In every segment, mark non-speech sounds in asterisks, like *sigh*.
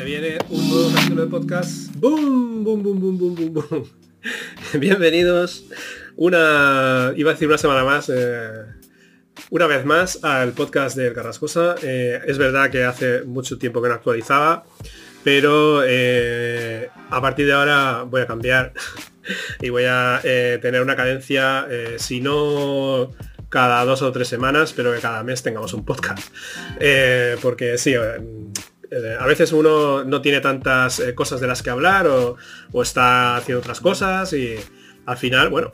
Se viene un nuevo capítulo de podcast. ¡Boom! ¡Boom, boom, boom, boom, boom, boom! *laughs* Bienvenidos una, iba a decir una semana más, eh, una vez más al podcast de Carrascosa. Eh, es verdad que hace mucho tiempo que no actualizaba, pero eh, a partir de ahora voy a cambiar *laughs* y voy a tener una cadencia, si no cada dos o tres semanas, pero que cada mes tengamos un podcast. porque sí, a veces uno no tiene tantas cosas de las que hablar o, está haciendo otras cosas y al final, bueno,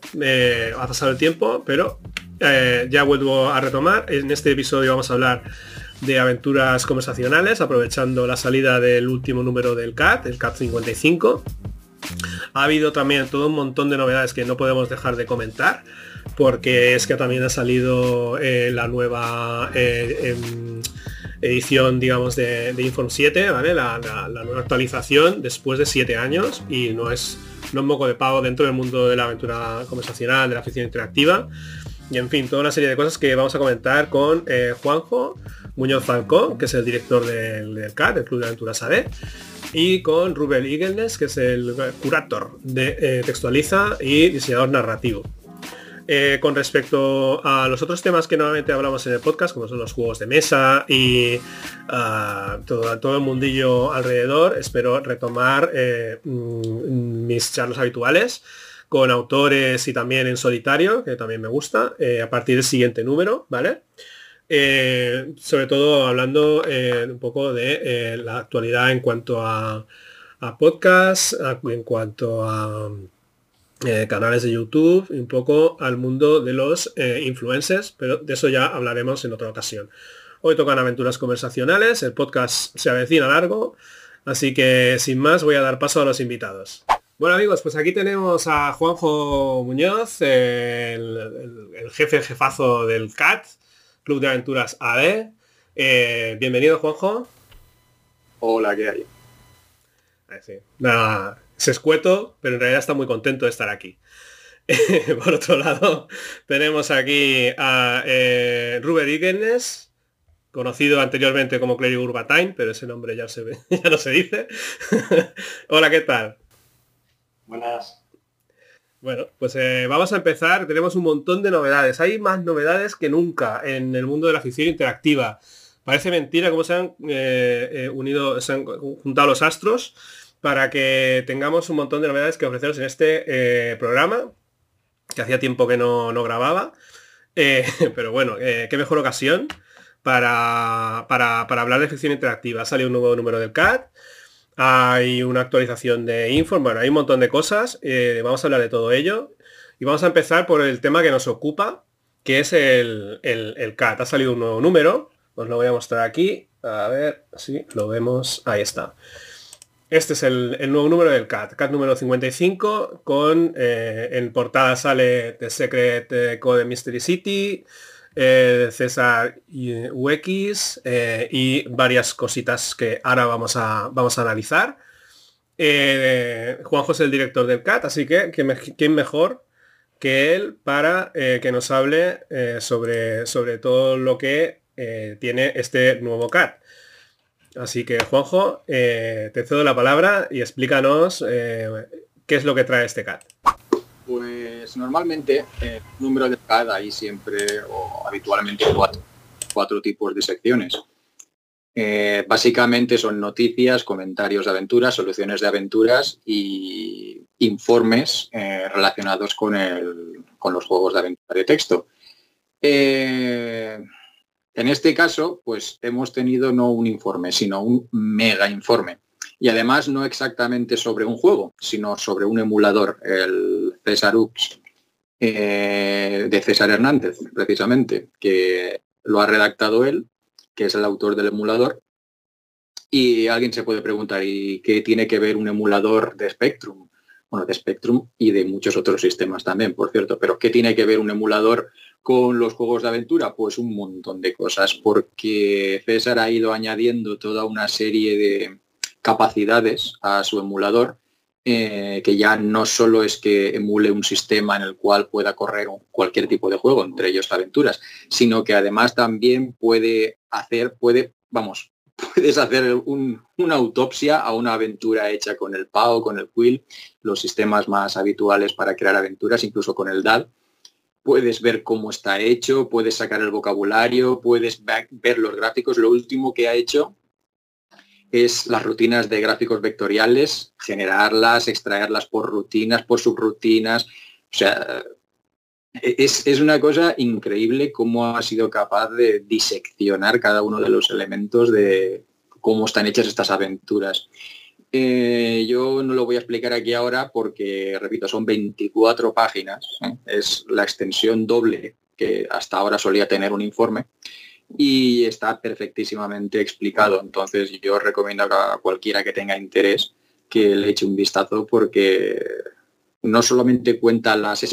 ha pasado el tiempo, pero eh, ya vuelvo a retomar. En este episodio vamos a hablar de aventuras conversacionales, aprovechando la salida del último número del CAT, el CAT 55. Ha habido también todo un montón de novedades que no podemos dejar de comentar, porque es que también ha salido eh, la nueva eh, em, edición, digamos, de, Inform 7, ¿vale? La, nueva actualización después de 7 años y no es no es moco de pavo dentro del mundo de la aventura conversacional, de la ficción interactiva. Y en fin, toda una serie de cosas que vamos a comentar con eh, Juanjo Muñoz Falcón, que es el director del, del del Club de Aventuras AD, y con Rubén Igelnes, que es el curator de eh, Textualiza y diseñador narrativo. Eh, con respecto a los otros temas que normalmente hablamos en el podcast, como son los juegos de mesa y ah, todo, el mundillo alrededor, espero retomar eh, mm, mis charlas habituales con autores y también en solitario, que también me gusta, eh, a partir del siguiente número, ¿vale? sobre todo hablando un poco de la actualidad en cuanto a podcast, en cuanto a eh, canales de YouTube y un poco al mundo de los eh, influencers, pero de eso ya hablaremos en otra ocasión. Hoy tocan aventuras conversacionales, el podcast se avecina largo, así que sin más voy a dar paso a los invitados. Bueno amigos, pues aquí tenemos a Juanjo Muñoz, el, jefe jefazo del CAT, Club de Aventuras AD. Eh, bienvenido Juanjo. Hola, ¿qué hay? Sí. Nada, se escueto, pero en realidad está muy contento de estar aquí. *laughs* Por otro lado, tenemos aquí a eh, Ruben conocido anteriormente como Clérigo Urbatine, pero ese nombre ya, se ve, *laughs* ya no se dice. *laughs* Hola, ¿qué tal? Buenas. Bueno, pues eh, vamos a empezar. Tenemos un montón de novedades. Hay más novedades que nunca en el mundo de la ficción interactiva. Parece mentira cómo se han eh, eh, unido, se han juntado los astros para que tengamos un montón de novedades que ofreceros en este eh, programa, que hacía tiempo que no, grababa. *laughs* Eh, pero bueno, eh, qué mejor ocasión para, para, hablar de ficción interactiva. Sale un nuevo número del CAT, hay una actualización de Inform, bueno, hay un montón de cosas. vamos a hablar de todo ello. Y vamos a empezar por el tema que nos ocupa, que es el, el, el CAT. Ha salido un nuevo número, os lo voy a mostrar aquí. A ver si lo vemos. Ahí está. Este es el, nuevo número del CAT, CAT número 55, con eh, en portada sale The Secret eh, Code Mystery City, eh, César UX eh, y varias cositas que ahora vamos a, vamos a analizar. Juanjo es el director del CAT, así que ¿quién mejor que él para que nos hable sobre, sobre todo lo que tiene este nuevo CAT. Así que, Juanjo, eh, te cedo la palabra y explícanos eh, qué es lo que trae este CAD. Pues normalmente el número de CAD hay siempre o habitualmente cuatro, tipos de secciones. Eh, básicamente son noticias, comentarios de aventuras, soluciones de aventuras y informes relacionados con, con, los juegos de aventura de texto. En este caso, pues hemos tenido no un informe, sino un mega informe. Y además no exactamente sobre un juego, sino sobre un emulador, el César Ux, eh, de César Hernández, precisamente, que lo ha redactado él, que es el autor del emulador. Y alguien se puede preguntar, ¿y qué tiene que ver un emulador de Spectrum? Bueno, de Spectrum y de muchos otros sistemas también, por cierto, pero ¿qué tiene que ver un emulador con los juegos de aventura? Pues un montón de cosas, porque César ha ido añadiendo toda una serie de capacidades a su emulador, eh, que ya no solo es que emule un sistema en el cual pueda correr cualquier tipo de juego, entre ellos aventuras, sino que además también puede hacer, puede, vamos, *laughs* puedes hacer una autopsia a una aventura hecha con el PAO, con el Quill, los sistemas más habituales para crear aventuras, incluso con el DAD. Puedes ver cómo está hecho, puedes sacar el vocabulario, puedes ver los gráficos. Lo último que ha hecho es las rutinas de gráficos vectoriales, generarlas, extraerlas por rutinas, por subrutinas. O sea, es, es, una cosa increíble cómo ha sido capaz de diseccionar cada uno de los elementos de cómo están hechas estas aventuras. Eh, yo no lo voy a explicar aquí ahora porque, repito, son 24 páginas. Es la extensión doble que hasta ahora solía tener un informe y está perfectísimamente explicado. Entonces yo recomiendo a cualquiera que tenga interés que le eche un vistazo porque no solamente cuenta las,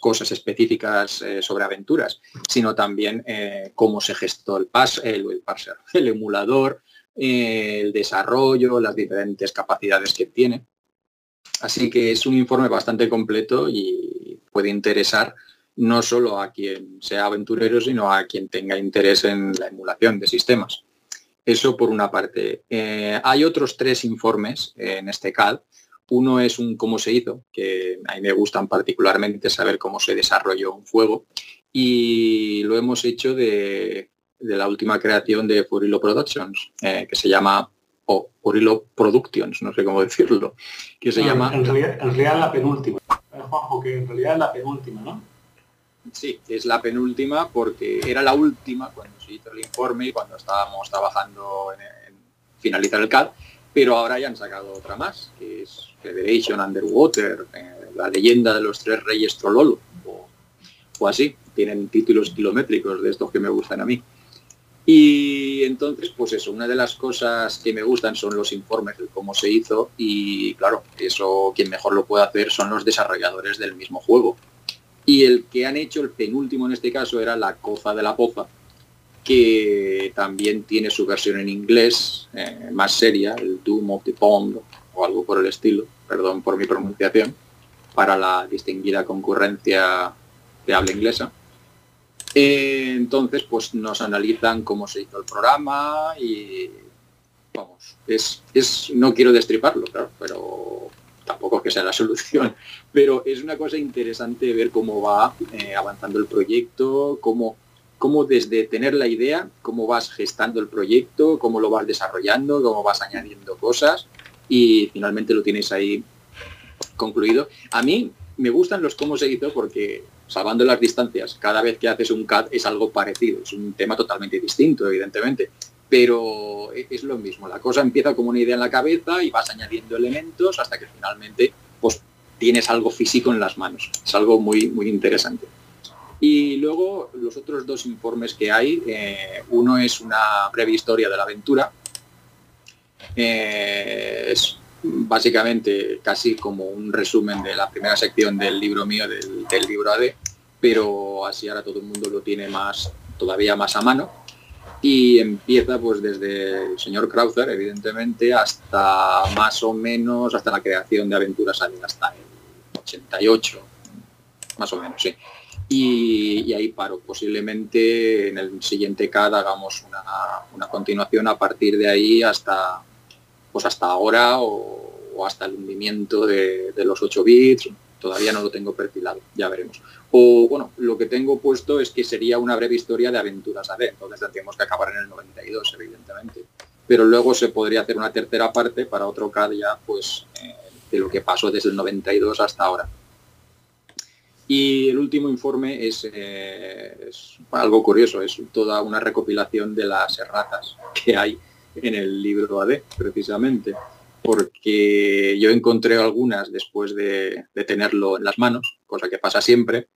cosas específicas eh, sobre aventuras, sino también eh, cómo se gestó el, pas, el, el emulador, eh, el desarrollo, las diferentes capacidades que tiene. Así que es un informe bastante completo y puede interesar no solo a quien sea aventurero, sino a quien tenga interés en la emulación de sistemas. Eso por una parte. hay otros tres informes en este CAD uno es un cómo se hizo, que a mí me gustan particularmente saber cómo se desarrolló un fuego. Y lo hemos hecho de, la última creación de Furilo Productions, eh, que se llama, o Furilo Productions, no sé cómo decirlo, que se llama... En realidad, la penúltima. Juanjo, que en realidad es la penúltima, ¿no? Sí, es la penúltima porque era la última cuando se hizo el informe y cuando estábamos trabajando en finalizar el CAD pero ahora ya han sacado otra más, que es Federation Underwater, eh, la leyenda de los tres reyes Trololo, o, así, tienen títulos kilométricos de estos que me gustan a mí. Y entonces, pues eso, una de las cosas que me gustan son los informes de cómo se hizo y claro, eso quien mejor lo puede hacer son los desarrolladores del mismo juego. Y el que han hecho el penúltimo en este caso era la Coza de la Poza, que también tiene su versión en inglés, eh, más seria, el Doom of the Pond o algo por el estilo, perdón por mi pronunciación, para la distinguida concurrencia de habla inglesa. Eh, entonces, pues nos analizan cómo se hizo el programa y vamos, es, es no quiero destriparlo, claro, pero tampoco es que sea la *laughs* solución, pero es una cosa interesante ver cómo va eh, avanzando el proyecto, cómo cómo desde tener la idea, cómo vas gestando el proyecto, cómo lo vas desarrollando, cómo vas añadiendo cosas y finalmente lo tienes ahí concluido. A mí me gustan los cómo se hizo porque, salvando las distancias, cada vez que haces un CAD es algo parecido, es un tema totalmente distinto, evidentemente, pero e-, es lo mismo, la cosa empieza como una idea en la cabeza y vas añadiendo elementos hasta que finalmente pues, tienes algo físico en las manos. Es algo muy, muy interesante. Y luego los otros dos informes que hay, eh, uno es una breve historia de la aventura, eh, es básicamente casi como un resumen de la primera sección del libro mío, del, libro AD, pero así ahora todo el mundo lo tiene más, todavía más a mano. Y empieza pues desde el señor Krauser, evidentemente, hasta más o menos, hasta la creación de Aventuras AD, hasta el 88, más o menos, sí y, ahí paro. Posiblemente en el siguiente CAD hagamos una, continuación a partir de ahí hasta, pues hasta ahora o, hasta el hundimiento de, los 8 bits. Todavía no lo tengo perfilado, ya veremos. O bueno, lo que tengo puesto es que sería una breve historia de aventuras a ver, entonces tendríamos que acabar en el 92, evidentemente. Pero luego se podría hacer una tercera parte para otro CAD ya, pues, eh, de lo que pasó desde el 92 hasta ahora. Y el último informe eh, es, algo curioso, es toda una recopilación de las erratas que hay en el libro AD, precisamente, porque yo encontré algunas después de, tenerlo en las manos, cosa que pasa siempre,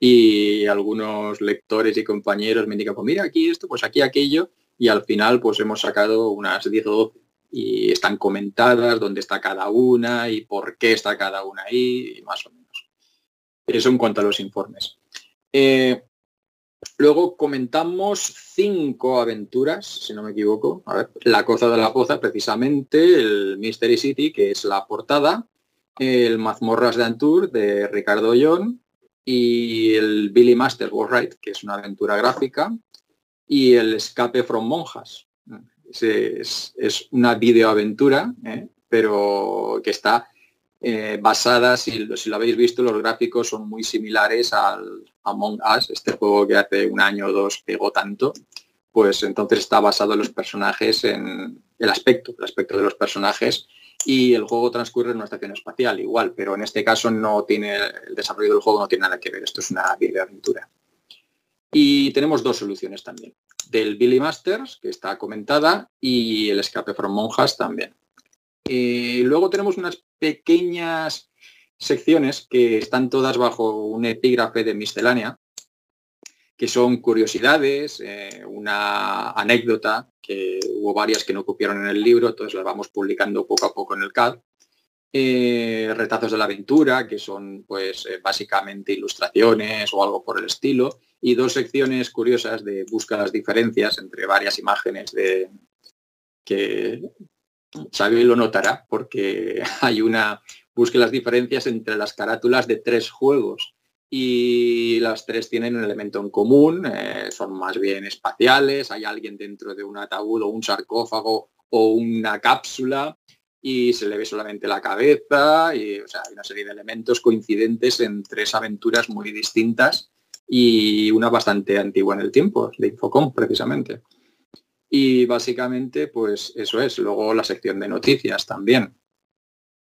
y algunos lectores y compañeros me indican, pues mira aquí esto, pues aquí aquello, y al final pues hemos sacado unas 10 o 12 y están comentadas dónde está cada una y por qué está cada una ahí, y más o menos. Eso en cuanto a los informes. Eh, luego comentamos cinco aventuras, si no me equivoco. la Cosa de la Poza, precisamente, el Mystery City, que es la portada, el Mazmorras de Antur de Ricardo Young y el Billy Master Right, que es una aventura gráfica, y el Escape from Monjas. Es, una videoaventura, ¿eh? pero que está eh, basada, si, si, lo habéis visto, los gráficos son muy similares al Among Us, este juego que hace un año o dos pegó tanto, pues entonces está basado en los personajes, en el aspecto, el aspecto de los personajes y el juego transcurre en una estación espacial igual, pero en este caso no tiene, el desarrollo del juego no tiene nada que ver, esto es una videoaventura. Y tenemos dos soluciones también, del Billy Masters, que está comentada, y el Escape from Monjas también. Y luego tenemos unas pequeñas secciones que están todas bajo un epígrafe de miscelánea, que son curiosidades, eh, una anécdota, que hubo varias que no cupieron en el libro, entonces las vamos publicando poco a poco en el CAD. Eh, retazos de la aventura, que son pues eh, básicamente ilustraciones o algo por el estilo, y dos secciones curiosas de busca las diferencias entre varias imágenes de que Xavi lo notará porque *laughs* hay una busque las diferencias entre las carátulas de tres juegos y las tres tienen un elemento en común, eh, son más bien espaciales, hay alguien dentro de un ataúd o un sarcófago o una cápsula y se le ve solamente la cabeza y o sea, hay una serie de elementos coincidentes en tres aventuras muy distintas y una bastante antigua en el tiempo, de Infocom precisamente. Y básicamente pues eso es, luego la sección de noticias también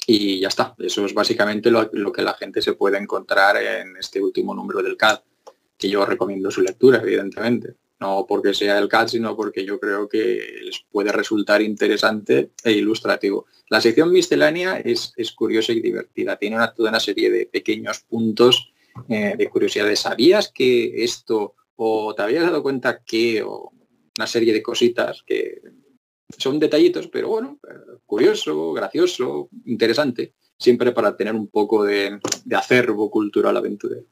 y ya está. Eso es básicamente lo, que la gente se puede encontrar en este último número del CAD, que yo recomiendo su lectura, evidentemente. No porque sea el CAD, sino porque yo creo que les puede resultar interesante e ilustrativo. La sección miscelánea es, curiosa y divertida. Tiene una, toda una serie de pequeños puntos eh, de curiosidades. ¿Sabías que esto, o te habías dado cuenta que, o una serie de cositas que son detallitos, pero bueno, curioso, gracioso, interesante, siempre para tener un poco de, acervo cultural aventurero.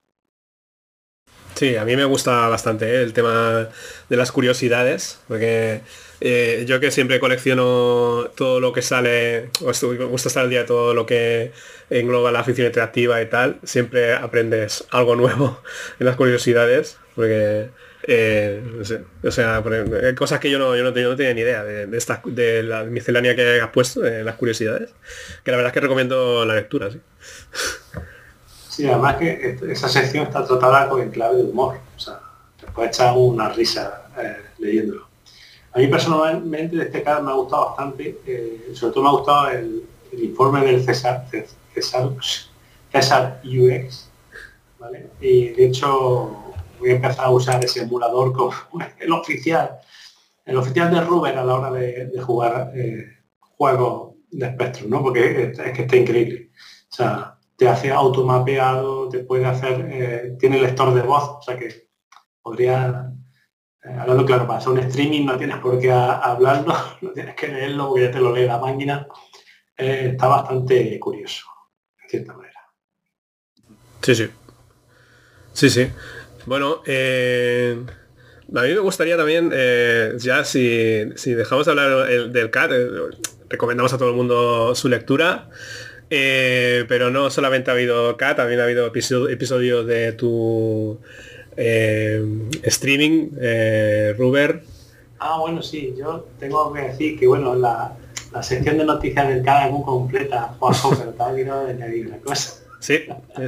Sí, a mí me gusta bastante ¿eh? el tema de las curiosidades, porque eh, yo que siempre colecciono todo lo que sale, o me gusta estar al día todo lo que engloba la afición interactiva y tal, siempre aprendes algo nuevo *laughs* en las curiosidades, porque eh, o sea, cosas que yo no, yo no, tenía, ni idea de, de, de la miscelánea que has puesto, las curiosidades, que la verdad es que recomiendo la lectura, sí. Sí, además que esa sección está tratada con el clave de humor, o sea, te puedes echar una risa eh, leyéndolo. A mí personalmente de este caso me ha gustado bastante, eh, sobre todo me ha gustado el, informe del César, César, César UX, ¿vale? Y de hecho voy a empezar a usar ese emulador como *laughs* el oficial, el oficial de Ruber a la hora de, jugar eh, juegos de Spectrum, ¿no? Porque es, que está increíble. O sea, te hace automapeado, te puede hacer, eh, tiene lector de voz, o sea que podría, eh, hablando claro, para hacer un streaming no tienes por qué hablarlo, *laughs* no tienes que leerlo porque ya te lo lee la máquina. está bastante curioso, de cierta manera. Sí, sí. Sí, sí. Bueno, eh, a mí me gustaría también, eh, ya si, dejamos de hablar del CAT, eh, recomendamos a todo el mundo su lectura, pero no solamente ha habido CAT, también ha habido episodios de tu streaming, Ruber. Ah, bueno, sí, yo tengo que decir que, bueno, la, sección de noticias del CAT es muy completa, Juanjo, pero de añadir cosa. Sí,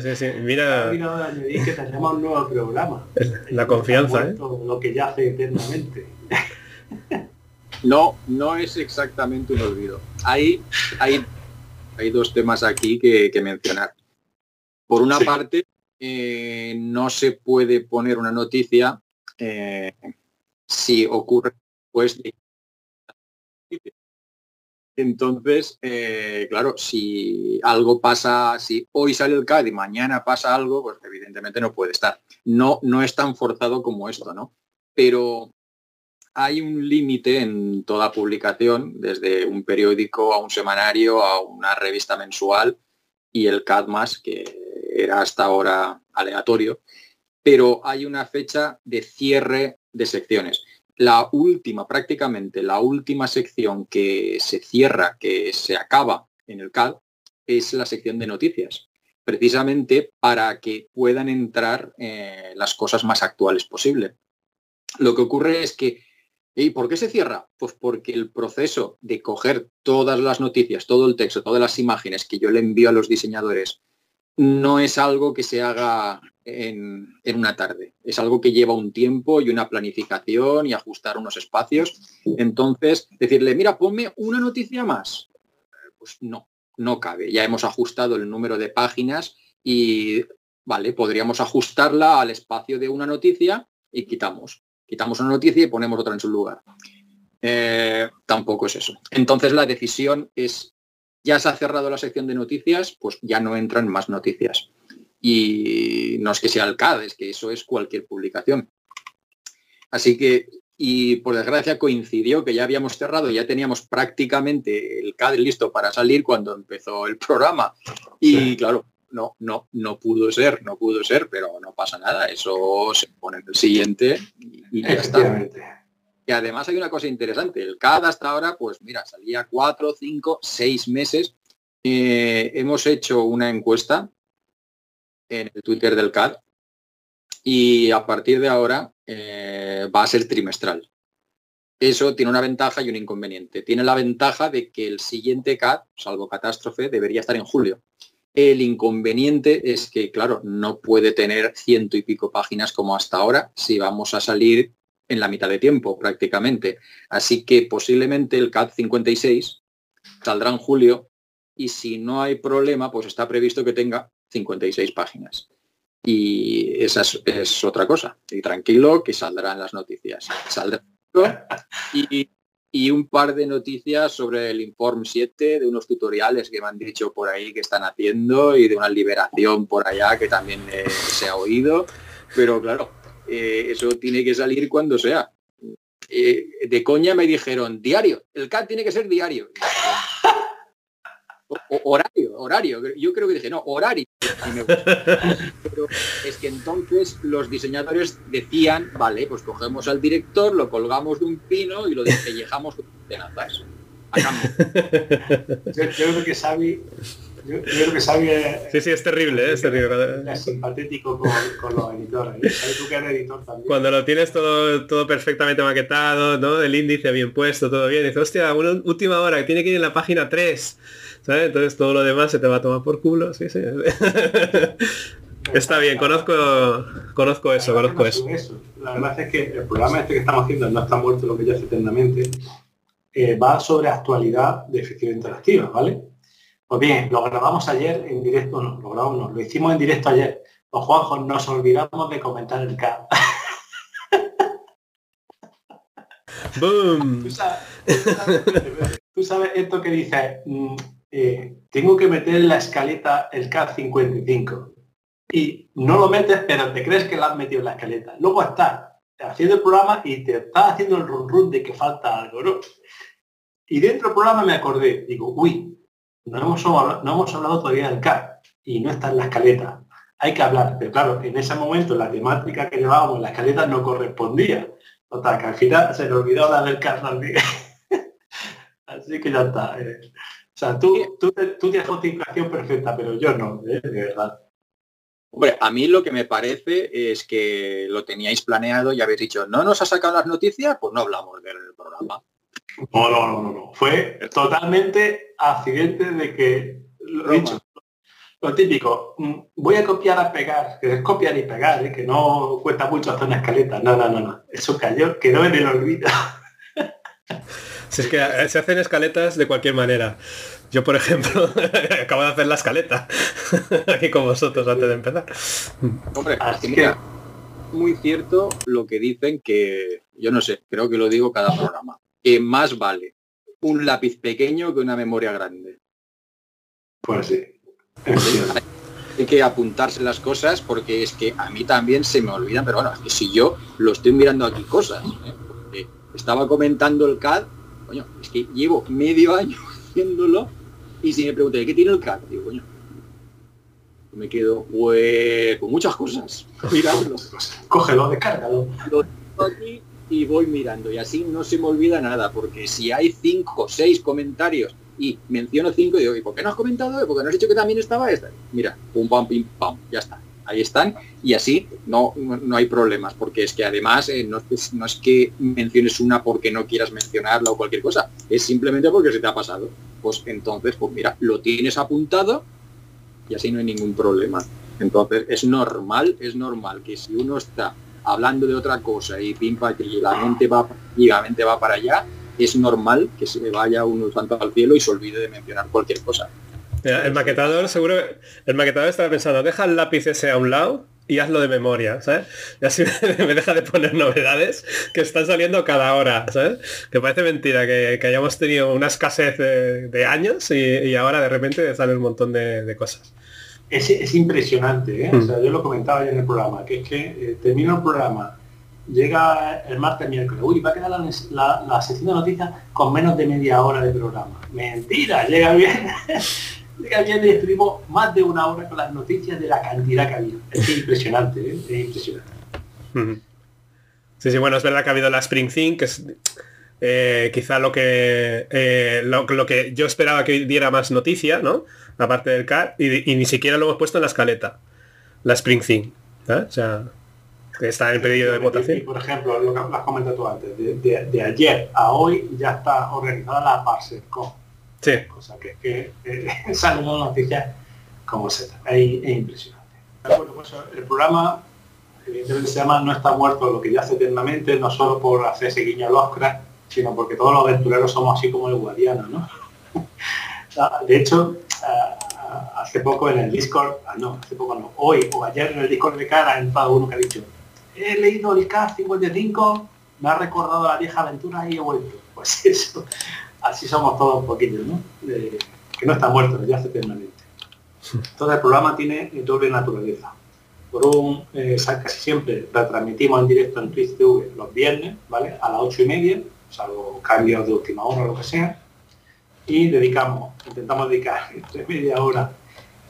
sí, sí. Mira. que tenemos un nuevo programa. La confianza, ¿eh? Lo que ya hace eternamente. No, no es exactamente un olvido. Hay, hay, hay dos temas aquí que, mencionar. Por una parte, eh, no se puede poner una noticia eh, si ocurre pues entonces, eh, claro, si algo pasa, si hoy sale el CAD y mañana pasa algo, pues evidentemente no puede estar. No, no es tan forzado como esto, ¿no? Pero hay un límite en toda publicación, desde un periódico a un semanario, a una revista mensual y el CAD más, que era hasta ahora aleatorio, pero hay una fecha de cierre de secciones la última, prácticamente la última sección que se cierra, que se acaba en el CAD, es la sección de noticias, precisamente para que puedan entrar eh, las cosas más actuales posible. Lo que ocurre es que ¿Y por qué se cierra? Pues porque el proceso de coger todas las noticias, todo el texto, todas las imágenes que yo le envío a los diseñadores, no es algo que se haga en, una tarde. Es algo que lleva un tiempo y una planificación y ajustar unos espacios. Entonces, decirle, mira, ponme una noticia más. Pues no, no cabe. Ya hemos ajustado el número de páginas y, vale, podríamos ajustarla al espacio de una noticia y quitamos. Quitamos una noticia y ponemos otra en su lugar. Eh, tampoco es eso. Entonces la decisión es, ya se ha cerrado la sección de noticias, pues ya no entran más noticias. Y no es que sea el CAD, es que eso es cualquier publicación. Así que y por desgracia coincidió que ya habíamos cerrado, ya teníamos prácticamente el CAD listo para salir cuando empezó el programa. Y claro, no, no, no pudo ser, no pudo ser, pero no pasa nada, eso se pone en el siguiente y, ya está. Además hay una cosa interesante, el CAD hasta ahora, pues mira, salía cuatro, cinco, seis meses. Eh, hemos hecho una encuesta en el Twitter del CAD y a partir de ahora eh, va a ser trimestral. Eso tiene una ventaja y un inconveniente. Tiene la ventaja de que el siguiente CAD, salvo catástrofe, debería estar en julio. El inconveniente es que, claro, no puede tener ciento y pico páginas como hasta ahora si vamos a salir en la mitad de tiempo prácticamente. Así que posiblemente el CAD 56 saldrá en julio y si no hay problema, pues está previsto que tenga 56 páginas. Y esa es, otra cosa. Y tranquilo que saldrán las noticias. Saldrá y, y, un par de noticias sobre el Inform 7, de unos tutoriales que me han dicho por ahí que están haciendo y de una liberación por allá que también eh, se ha oído. Pero claro, eh, eso tiene que salir cuando sea. Eh, de coña me dijeron, diario, el CAD tiene que ser diario horario, horario. Yo creo que dije, no, horario. Pero es que entonces los diseñadores decían, vale, pues cogemos al director, lo colgamos de un pino y lo despellejamos con tenazas. Yo, yo, creo que Xavi, yo, creo que es, sí, sí, es terrible, es terrible. Es simpatético con, con los editores. tú que eres editor también? Cuando lo tienes todo, todo perfectamente maquetado, ¿no? El índice bien puesto, todo bien. Dices, hostia, una última hora que tiene que ir en la página 3 entonces todo lo demás se te va a tomar por culo, sí, sí. *laughs* Está bien, conozco conozco eso, conozco eso. La verdad es que el programa este que estamos haciendo, No está muerto lo que ya hace eternamente, eh, va sobre actualidad de ficción interactiva, ¿vale? Pues bien, lo grabamos ayer en directo, no, lo grabamos, no, lo hicimos en directo ayer. Los Juanjos nos olvidamos de comentar el K. ¡Boom! *laughs* ¿Tú sabes, esto que dice, mm, eh, tengo que meter en la escaleta el CAD 55 y no lo metes, pero te crees que lo has metido en la escaleta. Luego estás haciendo el programa y te estás haciendo el run run de que falta algo, ¿no? Y dentro del programa me acordé, digo, uy, no hemos, no hemos hablado todavía del CAD y no está en la escaleta. Hay que hablar, pero claro, en ese momento la temática que llevábamos en la escaleta no correspondía. Total, que al final se le olvidó hablar del CAD también. *laughs* Así que ya está. Eh. O sea, tú, tú, tú tienes justificación perfecta, pero yo no, ¿eh? de verdad. Hombre, a mí lo que me parece es que lo teníais planeado y habéis dicho, ¿no nos ha sacado las noticias? Pues no hablamos del programa. No, no, no, no, no. Fue totalmente accidente de que lo, dicho, lo típico, mm, voy a copiar a pegar, que es copiar y pegar, ¿eh? que no cuesta mucho hacer una escaleta. No, no, no, no. Eso cayó, quedó en el olvido. Si es que eh, se hacen escaletas de cualquier manera. Yo, por ejemplo, *laughs* acabo de hacer la escaleta *laughs* aquí con vosotros antes de empezar. Hombre, así que muy cierto lo que dicen que, yo no sé, creo que lo digo cada programa, que más vale un lápiz pequeño que una memoria grande. Pues sí. Hay que apuntarse las cosas porque es que a mí también se me olvidan, pero bueno, es que si yo lo estoy mirando aquí cosas, ¿eh? estaba comentando el CAD coño, es que llevo medio *laughs* año haciéndolo y si me pregunté, ¿qué tiene el CAD? Digo, coño, me quedo pues con muchas cosas *laughs* mirando. Cógelo, descárgalo. Lo tengo aquí y voy mirando y así no se me olvida nada, porque si hay cinco seis comentarios y menciono cinco y digo, ¿y por qué no has comentado? ¿Por qué no has dicho que también estaba esta? Mira, pum pam pim pam, ya está. ahí están y así no, no hay problemas, porque es que además eh, no, es, no, es, que menciones una porque no quieras mencionarla o cualquier cosa, es simplemente porque se te ha pasado. Pues entonces, pues mira, lo tienes apuntado y así no hay ningún problema. Entonces es normal, es normal que si uno está hablando de otra cosa y pim y la mente va y la mente va para allá, es normal que se vaya uno tanto al cielo y se olvide de mencionar cualquier cosa. el maquetador seguro, el maquetador estaba pensando, deja el lápiz ese a un lado y hazlo de memoria, ¿sabes? Y así *laughs* me deja de poner novedades que están saliendo cada hora, ¿sabes? Que parece mentira que, hayamos tenido una escasez de, años y, ahora de repente sale un montón de, cosas. Es, impresionante, ¿eh? O sea, yo lo comentaba ya en el programa, que es que eh, termino el programa, llega el martes, miércoles, uy, va a quedar la, la, sección de noticias con menos de media hora de programa. Mentira, llega bien. *laughs* llega bien y estuvimos más de una hora con las noticias de la cantidad que había. Es impresionante, ¿eh? es impresionante. Sí, sí, bueno, es verdad que ha habido la Spring Thing, que es eh, quizá lo que eh, lo, que yo esperaba que diera más noticia, ¿no? Aparte del CAR, y, ni siquiera lo hemos puesto en la escaleta, la Spring Thing. O sea, está en pedido de votación. por ejemplo, lo que has comentado tú antes, de, ayer a hoy ya está organizada la ParserCon. Sí. Cosa que, que eh, *laughs* salen noticias como se es, es impresionante. Bueno, pues el programa evidentemente se llama No está muerto lo que ya hace eternamente, no solo por hacerse guiño al Oscar, sino porque todos los aventureros somos así como el guardiano, ¿no? *laughs* De hecho, hace poco en el Discord, ah, no, hace poco no, hoy o ayer en el Discord de cara ha entrado uno que ha dicho he leído el K55, me ha recordado la vieja aventura y he vuelto. *laughs* Pues eso, así somos todos un poquito, ¿no? que no está muerto, ya hace eternamente. Entonces el programa tiene doble naturaleza. Por un, eh, casi siempre retransmitimos en directo en Twitch TV los viernes, ¿vale? A las ocho y media, salvo cambios de última hora o lo que sea. Y dedicamos, intentamos dedicar entre media hora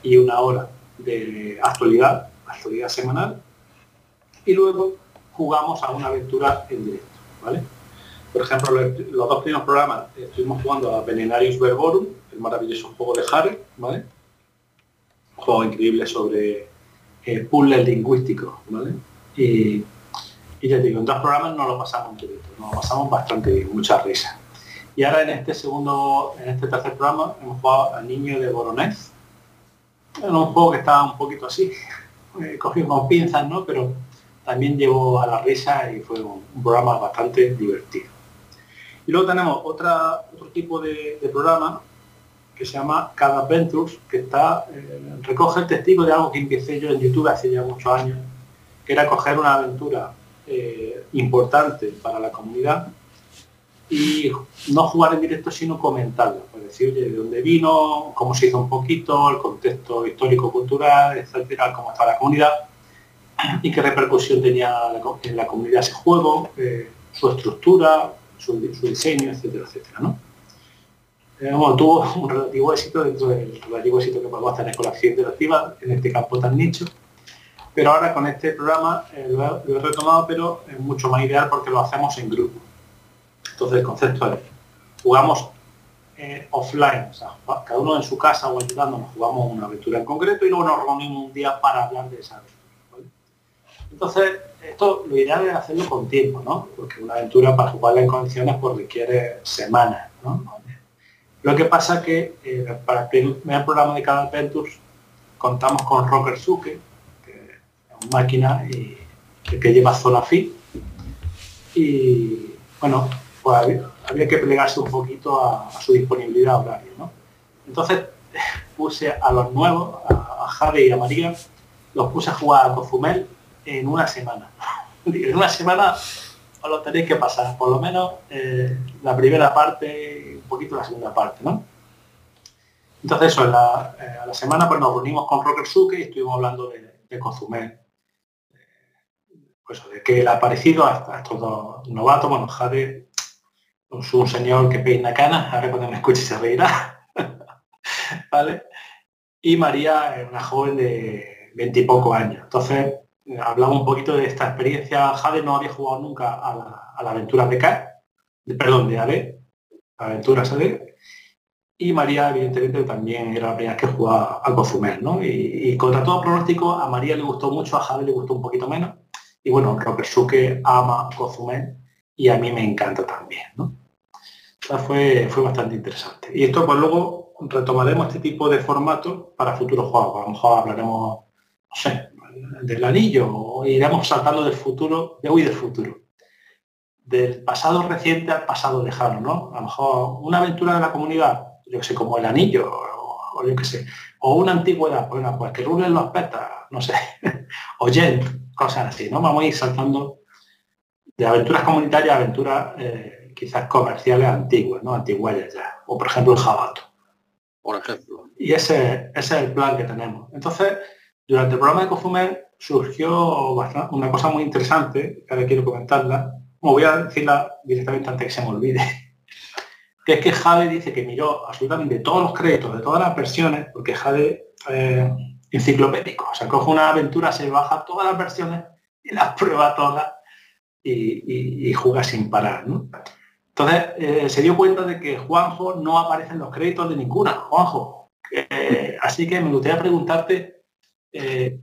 y una hora de actualidad, actualidad semanal, y luego jugamos a una aventura en directo, ¿vale? Por ejemplo, los dos primeros programas estuvimos jugando a Venenarius Verborum, el maravilloso juego de Harry, ¿vale? Un juego increíble sobre eh, puzzles lingüísticos, ¿vale? Y, ya digo, en dos programas no lo pasamos en directo, nos lo pasamos bastante bien, mucha risa. Y ahora en este segundo, en este tercer programa, hemos jugado al niño de Boronez. Era un juego que estaba un poquito así, *laughs* eh, cogimos pinzas, ¿no? Pero también llevó a la risa y fue un, programa bastante divertido. Y luego tenemos otra, otro tipo de, programa que se llama Cada Adventures, que está, eh, recoge el testigo de algo que empecé yo en YouTube hace ya muchos años, que era coger una aventura eh, importante para la comunidad y no jugar en directo sino comentarla, pues decir, de dónde vino, cómo se hizo un poquito, el contexto histórico-cultural, etcétera, cómo está la comunidad y qué repercusión tenía en la comunidad ese juego, eh, su estructura, su, diseño, etcétera, etcétera. ¿no? Eh, tuvo un relativo éxito dentro del relativo éxito que podemos tener con la acción interactiva en este campo tan nicho. Pero ahora con este programa eh, lo, he, retomado, pero es mucho más ideal porque lo hacemos en grupo. Entonces el concepto es, jugamos offline, o sea, cada uno en su casa o ayudándonos, jugamos una aventura en concreto y luego nos reunimos un día para hablar de esa aventura. Entonces, esto lo ideal es hacerlo con tiempo, ¿no? Porque una aventura para jugarla en condiciones pues requiere semanas. Lo que pasa que eh, para el primer programa de cada Adventures contamos con Rocker Suke, que es una máquina y, que lleva zona FI. Y bueno, pues había, que plegarse un poquito a, su disponibilidad horaria, ¿no? Entonces *laughs* puse a los nuevos, a, a Javi y a María, los puse a jugar a Cozumel en una semana. *laughs* en una semana os lo tenéis que pasar, por lo menos eh, la primera parte un poquito la segunda parte, ¿no? Entonces eso, la, eh, a la semana pues nos reunimos con Rocker Suke y estuvimos hablando de, de Cozumel. Pues de que le ha parecido a, estos dos novatos, bueno, Jade un señor que peina canas, ahora cuando me escuche se reirá. *laughs* ¿Vale? Y María una joven de veintipocos años. Entonces, hablamos un poquito de esta experiencia. Jade no había jugado nunca a la, aventura de K, perdón, de AD, aventuras AD. Y María, evidentemente, también era la primera que jugaba a Cozumel, ¿no? Y, contra todo pronóstico, a María le gustó mucho, a Javi le gustó un poquito menos. Y bueno, Rokersuke ama Cozumel y a mí me encanta también, ¿no? Fue, fue bastante interesante. Y esto pues luego retomaremos este tipo de formato para futuros juegos. A lo mejor hablaremos, no sé, del anillo o iremos saltando del futuro, de hoy del futuro. Del pasado reciente al pasado lejano, ¿no? A lo mejor una aventura de la comunidad, yo que sé, como el anillo, o, yo que sé, o una antigüedad, pues, bueno, pues que rulen los petas, no sé, *laughs* o Gent, cosas así, ¿no? Vamos a ir saltando de aventuras comunitarias a aventuras eh, quizás comerciales antiguas, ¿no? Antiguas ya. O por ejemplo el jabato. Por ejemplo. Y ese, ese, es el plan que tenemos. Entonces, durante el programa de Cofumer surgió una cosa muy interesante, que ahora quiero comentarla. Como voy a decirla directamente antes que se me olvide. *laughs* Que es que Jade dice que miró absolutamente todos los créditos de todas las versiones, porque Jade eh, enciclopédico. O sea, coge una aventura, se baja todas las versiones y las prueba todas y, juega sin parar. Entonces eh, se dio cuenta de que Juanjo no aparece en los créditos de ninguna, Juanjo. Eh, así que me gustaría preguntarte eh,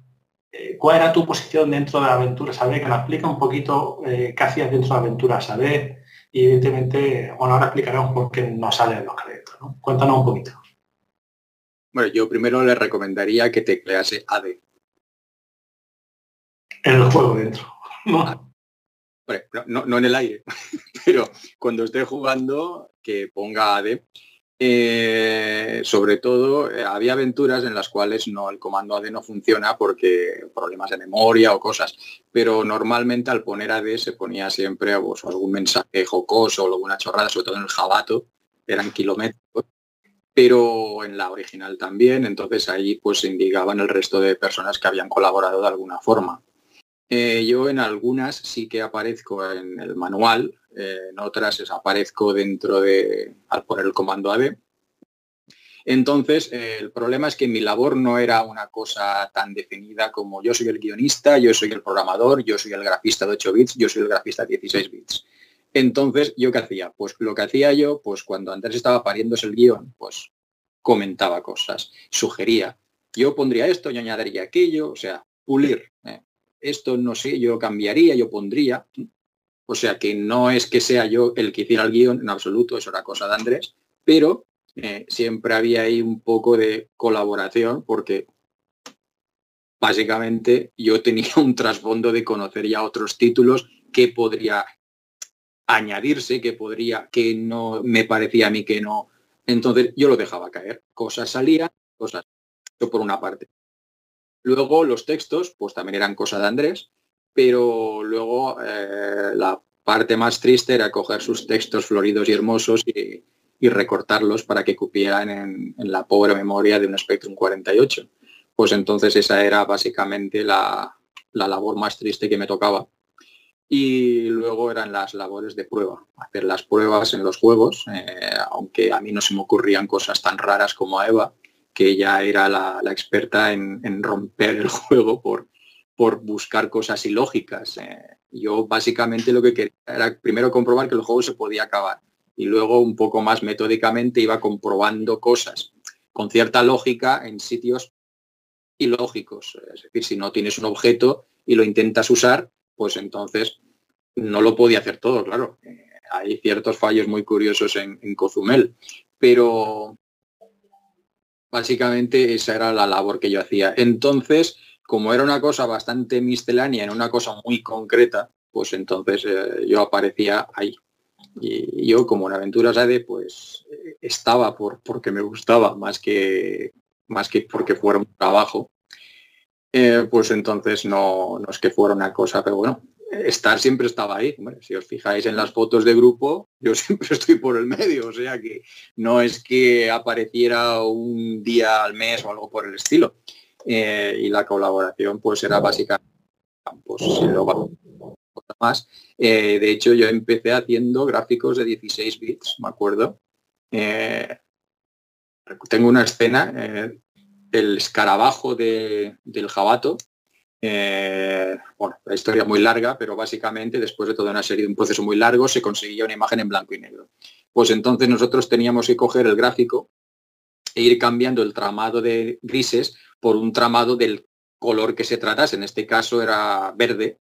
cuál era tu posición dentro de la aventura, ¿sabes? Que nos explica un poquito qué hacías dentro de la aventura, ¿sabes? Y evidentemente, bueno, ahora explicaremos por qué no salen los créditos. Cuéntanos un poquito. Bueno, yo primero le recomendaría que teclease AD. En el juego dentro. ¿no? No, en el aire, *laughs* pero cuando esté jugando, que ponga AD. Eh, sobre todo, eh, había aventuras en las cuales no, el comando AD no funciona porque problemas de memoria o cosas, pero normalmente al poner AD se ponía siempre pues, algún mensaje jocoso o alguna chorrada, sobre todo en el jabato, eran kilómetros, pero en la original también, entonces ahí pues indicaban el resto de personas que habían colaborado de alguna forma. Eh, yo en algunas sí que aparezco en el manual, eh, en otras aparezco dentro de, al poner el comando AD. Entonces, eh, el problema es que mi labor no era una cosa tan definida como yo soy el guionista, yo soy el programador, yo soy el grafista de 8 bits, yo soy el grafista de 16 bits. Entonces, ¿yo qué hacía? Pues lo que hacía yo, pues cuando Andrés estaba pariéndose el guion, pues comentaba cosas, sugería. Yo pondría esto, yo añadiría aquello, o sea, pulir esto no sé, yo cambiaría, yo pondría. O sea que no es que sea yo el que hiciera el guion en absoluto, eso era cosa de Andrés, pero eh, siempre había ahí un poco de colaboración porque básicamente yo tenía un trasfondo de conocer ya otros títulos que podría añadirse, que podría, que no me parecía a mí que no. Entonces yo lo dejaba caer. Cosas salían, cosas. Yo por una parte. Luego los textos, pues también eran cosa de Andrés, pero luego eh, la parte más triste era coger sus textos floridos y hermosos y, recortarlos para que cupieran en, la pobre memoria de un Spectrum 48. Pues entonces esa era básicamente la, labor más triste que me tocaba. Y luego eran las labores de prueba, hacer las pruebas en los juegos, eh, aunque a mí no se me ocurrían cosas tan raras como a Eva, que ella era la, experta en, romper el *laughs* juego por, buscar cosas ilógicas. Eh. yo básicamente lo que quería era primero comprobar que el juego se podía acabar y luego un poco más metódicamente iba comprobando cosas con cierta lógica en sitios ilógicos. Es decir, si no tienes un objeto y lo intentas usar, pues entonces no lo podía hacer todo, claro. Eh, hay ciertos fallos muy curiosos en Cozumel, pero Básicamente esa era la labor que yo hacía. Entonces, como era una cosa bastante miscelánea, en una cosa muy concreta, pues entonces eh, yo aparecía ahí. Y yo como una aventura AD, pues estaba por, porque me gustaba, más que, más que porque fuera un trabajo. Eh, pues entonces no, no es que fuera una cosa, pero bueno, estar siempre estaba ahí. si os fijáis en las fotos de grupo, yo *laughs* siempre estoy por el medio, o sea que no es que apareciera un día al mes o algo por el estilo. Eh, y la colaboración pues era básicamente pues, más. Eh, de hecho, yo empecé haciendo gráficos de 16 bits, me acuerdo. Eh, tengo una escena, el escarabajo del jabato, eh, bueno, la historia es muy larga, pero básicamente después de toda una serie de un proceso muy largo se conseguía una imagen en blanco y negro. Pues entonces nosotros teníamos que coger el gráfico e ir cambiando el tramado de grises por un tramado del color que se tratase. En este caso era verde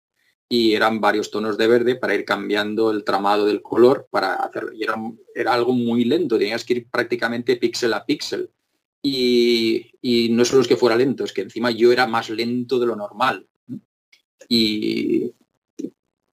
y eran varios tonos de verde para ir cambiando el tramado del color para hacerlo. Y era, era algo muy lento, tenías que ir prácticamente píxel a píxel. Y, no solo es que fuera lento, es que encima yo era más lento de lo normal. Y,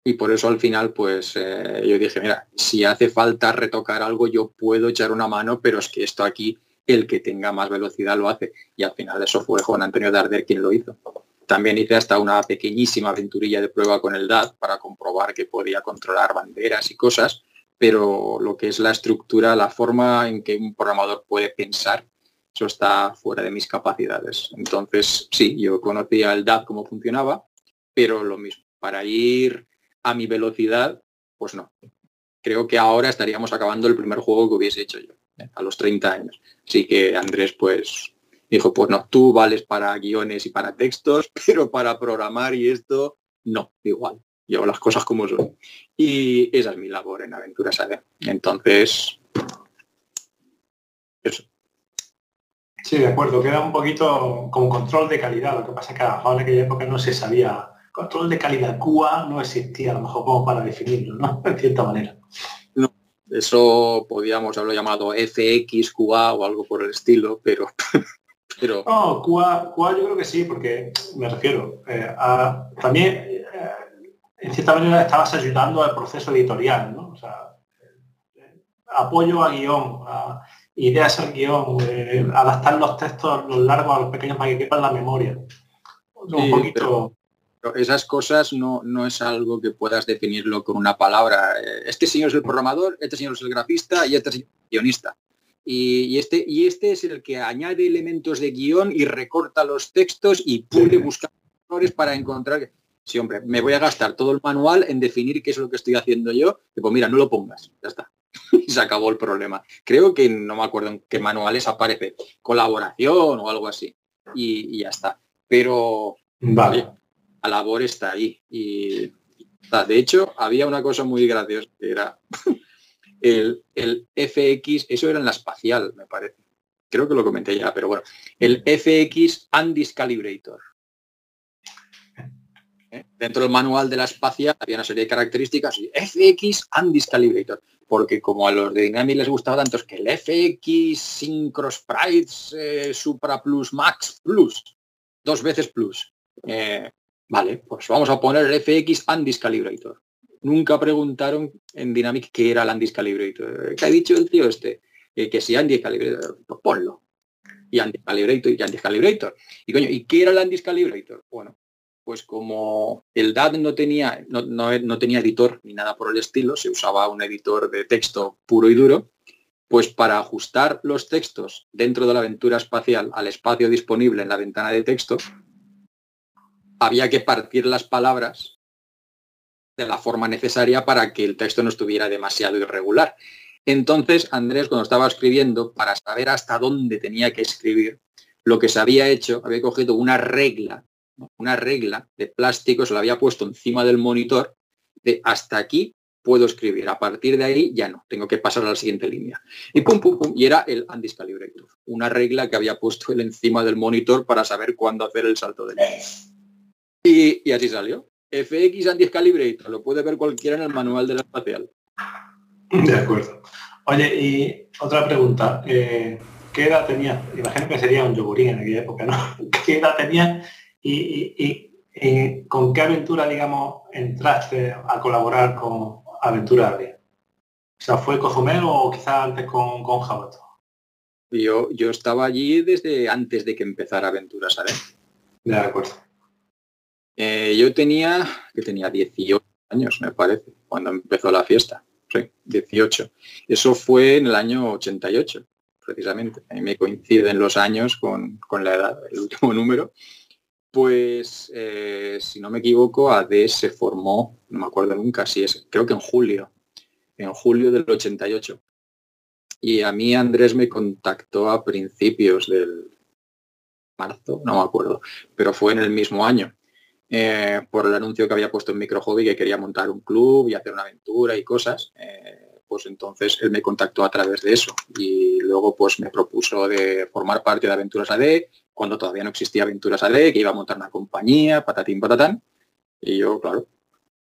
y por eso al final pues eh, yo dije, mira, si hace falta retocar algo yo puedo echar una mano, pero es que esto aquí el que tenga más velocidad lo hace. Y al final eso fue Juan Antonio Darder quien lo hizo. También hice hasta una pequeñísima aventurilla de prueba con el DAD para comprobar que podía controlar banderas y cosas, pero lo que es la estructura, la forma en que un programador puede pensar, eso está fuera de mis capacidades. Entonces, sí, yo conocía el DAD cómo funcionaba, pero lo mismo, para ir a mi velocidad, pues no. Creo que ahora estaríamos acabando el primer juego que hubiese hecho yo, a los 30 años. Así que Andrés, pues, dijo, pues no, tú vales para guiones y para textos, *laughs* pero para programar y esto, no, igual. Yo las cosas como son. Y esa es mi labor en Aventuras AD. Entonces, eso. Sí, de acuerdo, queda un poquito como control de calidad. Lo que pasa es que a en aquella época no se sabía control de calidad QA no existía, a lo mejor como para definirlo, ¿no? *laughs* De cierta manera. No, eso podríamos haberlo llamado FX, QA o algo por el estilo, pero... *laughs* pero... No, QA, yo creo que sí, porque me refiero eh, a, también eh, en cierta manera estabas ayudando al proceso editorial, ¿no? O sea, apoyo a guion, a ideas al guion, eh, adaptar los textos los largos a los pequeños para que quepan la memoria. un poquito esas cosas no, no, es algo que puedas definirlo con una palabra. Eh, este señor es el programador, este señor es el grafista y este es el guionista. Y, este, y este es el que añade elementos de guion y recorta los textos y puede buscar errores para encontrar... Sí, hombre, me voy a gastar todo el manual en definir qué es lo que estoy haciendo yo. Y pues mira, no lo pongas, ya está. *laughs* y se acabó el problema. Creo que no me acuerdo en qué manuales aparece. Colaboración o algo así. Y, ya está. Pero... Vale la labor está ahí. Y de hecho, había una cosa muy graciosa que era *laughs* el, el FX, eso era en la espacial, me parece. Creo que lo comenté ya, pero bueno, el FX Undiscalibrator. ¿Eh? Dentro del manual de la espacial había una serie de características y FX Undiscalibrator, porque como a los de Dynamic les gustaba tanto es que el FX Synchro Sprites eh, Supra Plus Max Plus, dos veces Plus. Eh, Vale, pues vamos a poner el FX Undiscalibrator. Nunca preguntaron en Dynamic qué era el Undiscalibrator. ¿Qué ha dicho el tío este? Eh, que si Undiscalibrator, pues ponlo. Y Undiscalibrator y Undiscalibrator. Y coño, ¿y qué era el Undiscalibrator? Bueno, pues como el DAD no tenía, no, no, tenía editor ni nada por el estilo, se usaba un editor de texto puro y duro, pues para ajustar los textos dentro de la aventura espacial al espacio disponible en la ventana de texto, había que partir las palabras de la forma necesaria para que el texto no estuviera demasiado irregular. Entonces, Andrés, cuando estaba escribiendo, para saber hasta dónde tenía que escribir, lo que se había hecho, había cogido una regla, una regla de plástico, se la había puesto encima del monitor, de hasta aquí puedo escribir, a partir de ahí ya no, tengo que pasar a la siguiente línea. Y pum, pum, pum, y era el undiscalibrator, una regla que había puesto él encima del monitor para saber cuándo hacer el salto de línea. Y, así salió. FX Anti-Calibrator, lo puede ver cualquiera en el manual de la espacial. De acuerdo. Oye, y otra pregunta. Eh, ¿Qué edad tenía? Imagino que sería un yogurín en aquella época, ¿no? *laughs* ¿Qué edad tenía y, con qué aventura, digamos, entraste a colaborar con Aventura O sea, ¿fue Cozumel o quizás antes con, con Jabato? Yo, yo estaba allí desde antes de que empezara Aventuras, ¿sabes? De acuerdo. Eh, yo tenía, que tenía 18 años, me parece, cuando empezó la fiesta. Sí, 18. Eso fue en el año 88, precisamente. A mí me coinciden los años con, la edad, el último *laughs* número. Pues, eh, si no me equivoco, AD se formó, no me acuerdo nunca si es, creo que en julio, en julio del 88. Y a mí Andrés me contactó a principios del marzo, no me acuerdo, pero fue en el mismo año. Eh, por el anuncio que había puesto en Micro Hobby que quería montar un club y hacer una aventura y cosas. Eh, pues entonces él me contactó a través de eso y luego pues me propuso de formar parte de Aventuras AD, cuando todavía no existía Aventuras AD, que iba a montar una compañía, patatín, patatán. Y yo, claro,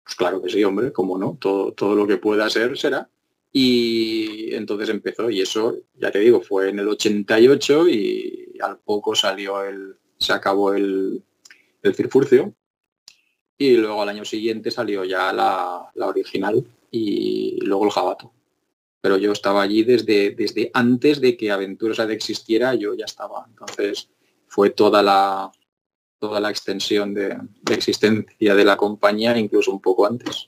pues claro que sí, hombre, como no, todo, todo lo que pueda ser será. Y entonces empezó y eso, ya te digo, fue en el 88 y al poco salió el, se acabó el, el Cirfurcio y luego al año siguiente salió ya la, original y luego el Jabato. Pero yo estaba allí desde, desde antes de que Aventuras AD existiera, yo ya estaba. Entonces fue toda la, toda la extensión de, existencia de la compañía, incluso un poco antes.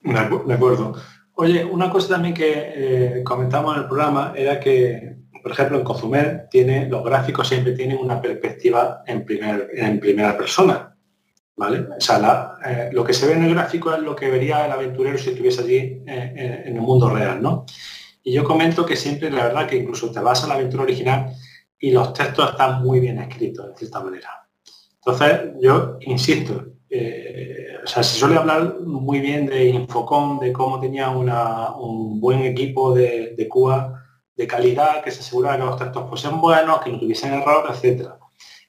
De acuerdo. Oye, una cosa también que eh, comentamos en el programa era que, por ejemplo, en Cozumel tiene, los gráficos siempre tienen una perspectiva en, primer, en primera persona. ¿Vale? O sea, eh, lo que se ve en el gráfico es lo que vería el aventurero si estuviese allí eh, en el mundo real, ¿no? Y yo comento que siempre, la verdad, que incluso te vas a la aventura original y los textos están muy bien escritos, de cierta manera. Entonces, yo insisto, eh, o sea, se suele hablar muy bien de Infocom, de cómo tenía un buen equipo de, de Cuba de calidad, que se aseguraba que los textos fuesen buenos, que no tuviesen error, etc.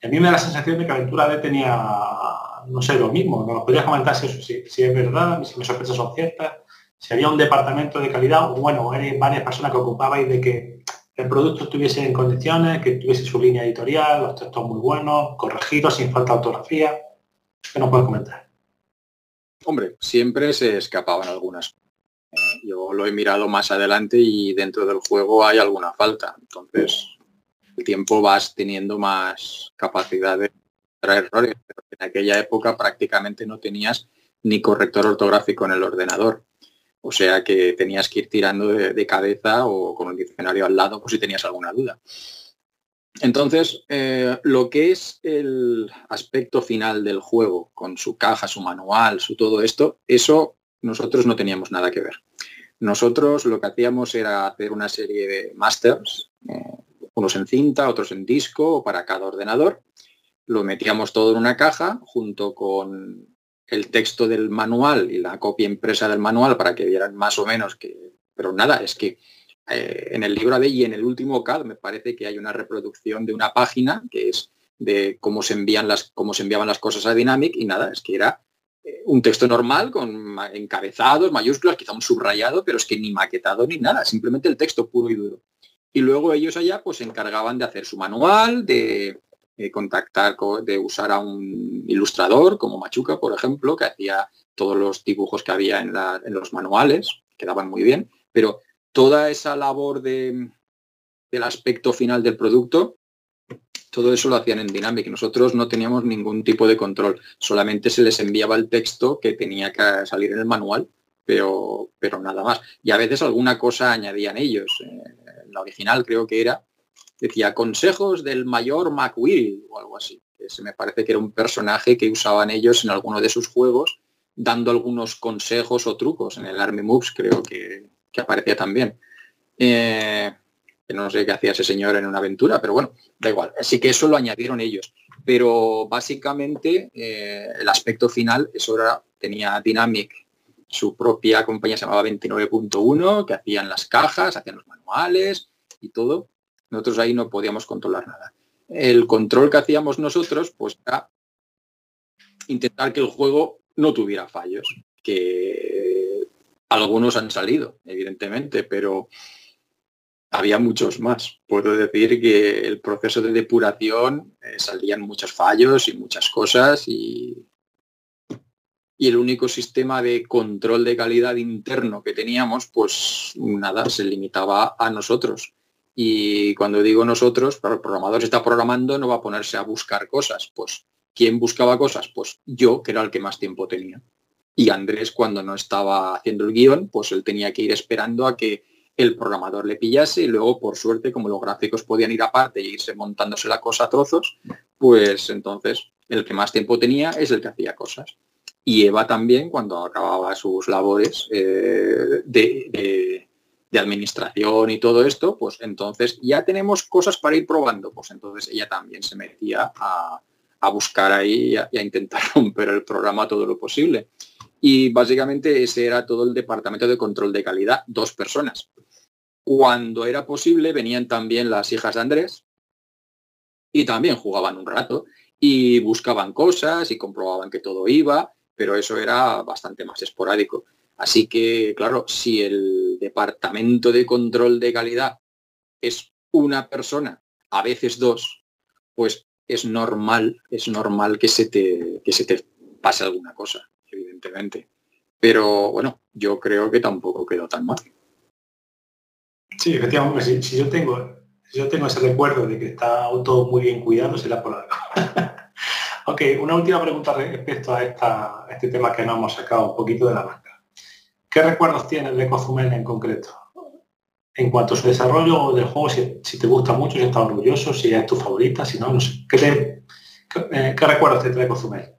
a mí me da la sensación de que Aventura D tenía, no sé, lo mismo. ¿Nos podrías comentar si, es verdad, si mis sospechas son ciertas? Si había un departamento de calidad, o bueno, hay varias personas que ocupabais de que el producto estuviese en condiciones, que tuviese su línea editorial, los textos muy buenos, corregidos, sin falta de ortografía. ¿Qué nos puedes comentar? Hombre, siempre se escapaban algunas. Eh, yo lo he mirado más adelante y dentro del juego hay alguna falta. Entonces, el tiempo vas teniendo más capacidad de traer errores. Pero en aquella época prácticamente no tenías ni corrector ortográfico en el ordenador. O sea que tenías que ir tirando de, cabeza o con un diccionario al lado por si tenías alguna duda. Entonces, eh, lo que es el aspecto final del juego, con su caja, su manual, su todo esto, eso nosotros no teníamos nada que ver. Nosotros lo que hacíamos era hacer una serie de masters, eh, unos en cinta, otros en disco, para cada ordenador. Lo metíamos todo en una caja junto con el texto del manual y la copia impresa del manual para que vieran más o menos que... Pero nada, es que eh, en el libro de y en el último CAD me parece que hay una reproducción de una página que es de cómo se envían las cómo se enviaban las cosas a Dynamic y nada, es que era eh, un texto normal con encabezados, mayúsculas, quizá un subrayado, pero es que ni maquetado ni nada, simplemente el texto puro y duro. Y luego ellos allá pues se encargaban de hacer su manual, de eh, contactar, de usar a un ilustrador como Machuca, por ejemplo, que hacía todos los dibujos que había en, los manuales, quedaban muy bien, pero toda esa labor de, del aspecto final del producto, todo eso lo hacían en Dynamic. Nosotros no teníamos ningún tipo de control, solamente se les enviaba el texto que tenía que salir en el manual, pero, pero nada más. Y a veces alguna cosa añadían ellos. Eh, la original creo que era decía consejos del mayor McWill o algo así. Ese me parece que era un personaje que usaban ellos en alguno de sus juegos, dando algunos consejos o trucos. En el Army Moves creo que, aparecía también. Eh, que no sé qué hacía ese señor en una aventura, pero bueno, da igual. Así que eso lo añadieron ellos. Pero básicamente eh, el aspecto final, eso era, tenía Dynamic, su propia compañía se llamaba 29.1, que hacían las cajas, hacían los manuales y todo. Nosotros ahí no podíamos controlar nada. El control que hacíamos nosotros, pues era intentar que el juego no tuviera fallos, que algunos han salido, evidentemente, pero había muchos más. Puedo decir que el proceso de depuración eh, salían muchos fallos y muchas cosas y, y el único sistema de control de calidad interno que teníamos, pues nada, se limitaba a nosotros. Y cuando digo nosotros, el programador está programando, no va a ponerse a buscar cosas. Pues, ¿quién buscaba cosas? Pues yo, que era el que más tiempo tenía. Y Andrés, cuando no estaba haciendo el guion, pues él tenía que ir esperando a que el programador le pillase y luego, por suerte, como los gráficos podían ir aparte e irse montándose la cosa a trozos, pues entonces el que más tiempo tenía es el que hacía cosas. Y Eva también, cuando acababa sus labores eh, de administración y todo esto, pues entonces ya tenemos cosas para ir probando. Pues entonces ella también se metía a, buscar ahí y a, intentar *laughs* romper el programa todo lo posible. Y básicamente ese era todo el departamento de control de calidad, dos personas. Cuando era posible venían también las hijas de Andrés y también jugaban un rato y buscaban cosas y comprobaban que todo iba, pero eso era bastante más esporádico. Así que, claro, si el departamento de control de calidad es una persona, a veces dos, pues es normal, es normal que se te, que se te pase alguna cosa, evidentemente. Pero bueno, yo creo que tampoco quedó tan mal. Sí, efectivamente, si, yo tengo yo tengo ese recuerdo de que está todo muy bien cuidado, será por algo. *laughs* ok, una última pregunta respecto a, esta, este tema que nos hemos sacado un poquito de la manga. ¿Qué recuerdos tienes de Cozumel en concreto? En cuanto a su desarrollo del juego, si, te gusta mucho, si estás orgulloso, si es tu favorita, si no, no sé. ¿Qué, eh, qué recuerdos te trae Cozumel?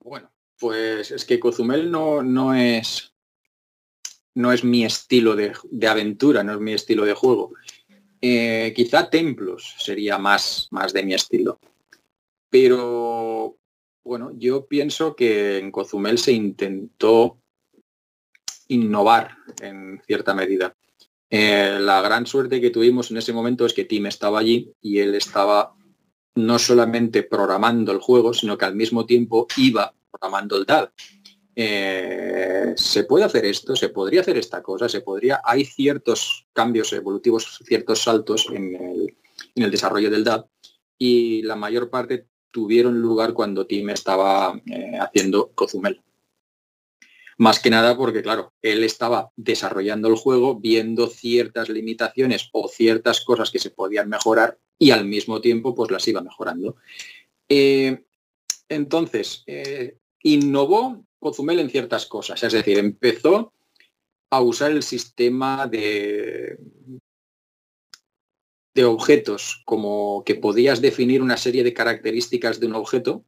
Bueno, pues es que Cozumel no, no es no es mi estilo de, aventura, no es mi estilo de juego. Eh, quizá Templos sería más, más de mi estilo. Pero bueno, yo pienso que en Cozumel se intentó innovar en cierta medida. Eh, la gran suerte que tuvimos en ese momento es que Tim estaba allí y él estaba no solamente programando el juego, sino que al mismo tiempo iba programando el DAD. Eh, se puede hacer esto, se podría hacer esta cosa, se podría, hay ciertos cambios evolutivos, ciertos saltos en el, desarrollo del DAD y la mayor parte tuvieron lugar cuando Tim estaba eh, haciendo Cozumel. Más que nada porque, claro, él estaba desarrollando el juego, viendo ciertas limitaciones o ciertas cosas que se podían mejorar y al mismo tiempo pues las iba mejorando. Eh, entonces, innovó Cozumel en ciertas cosas. Es decir, empezó a usar el sistema de, de objetos, como que podías definir una serie de características de un objeto,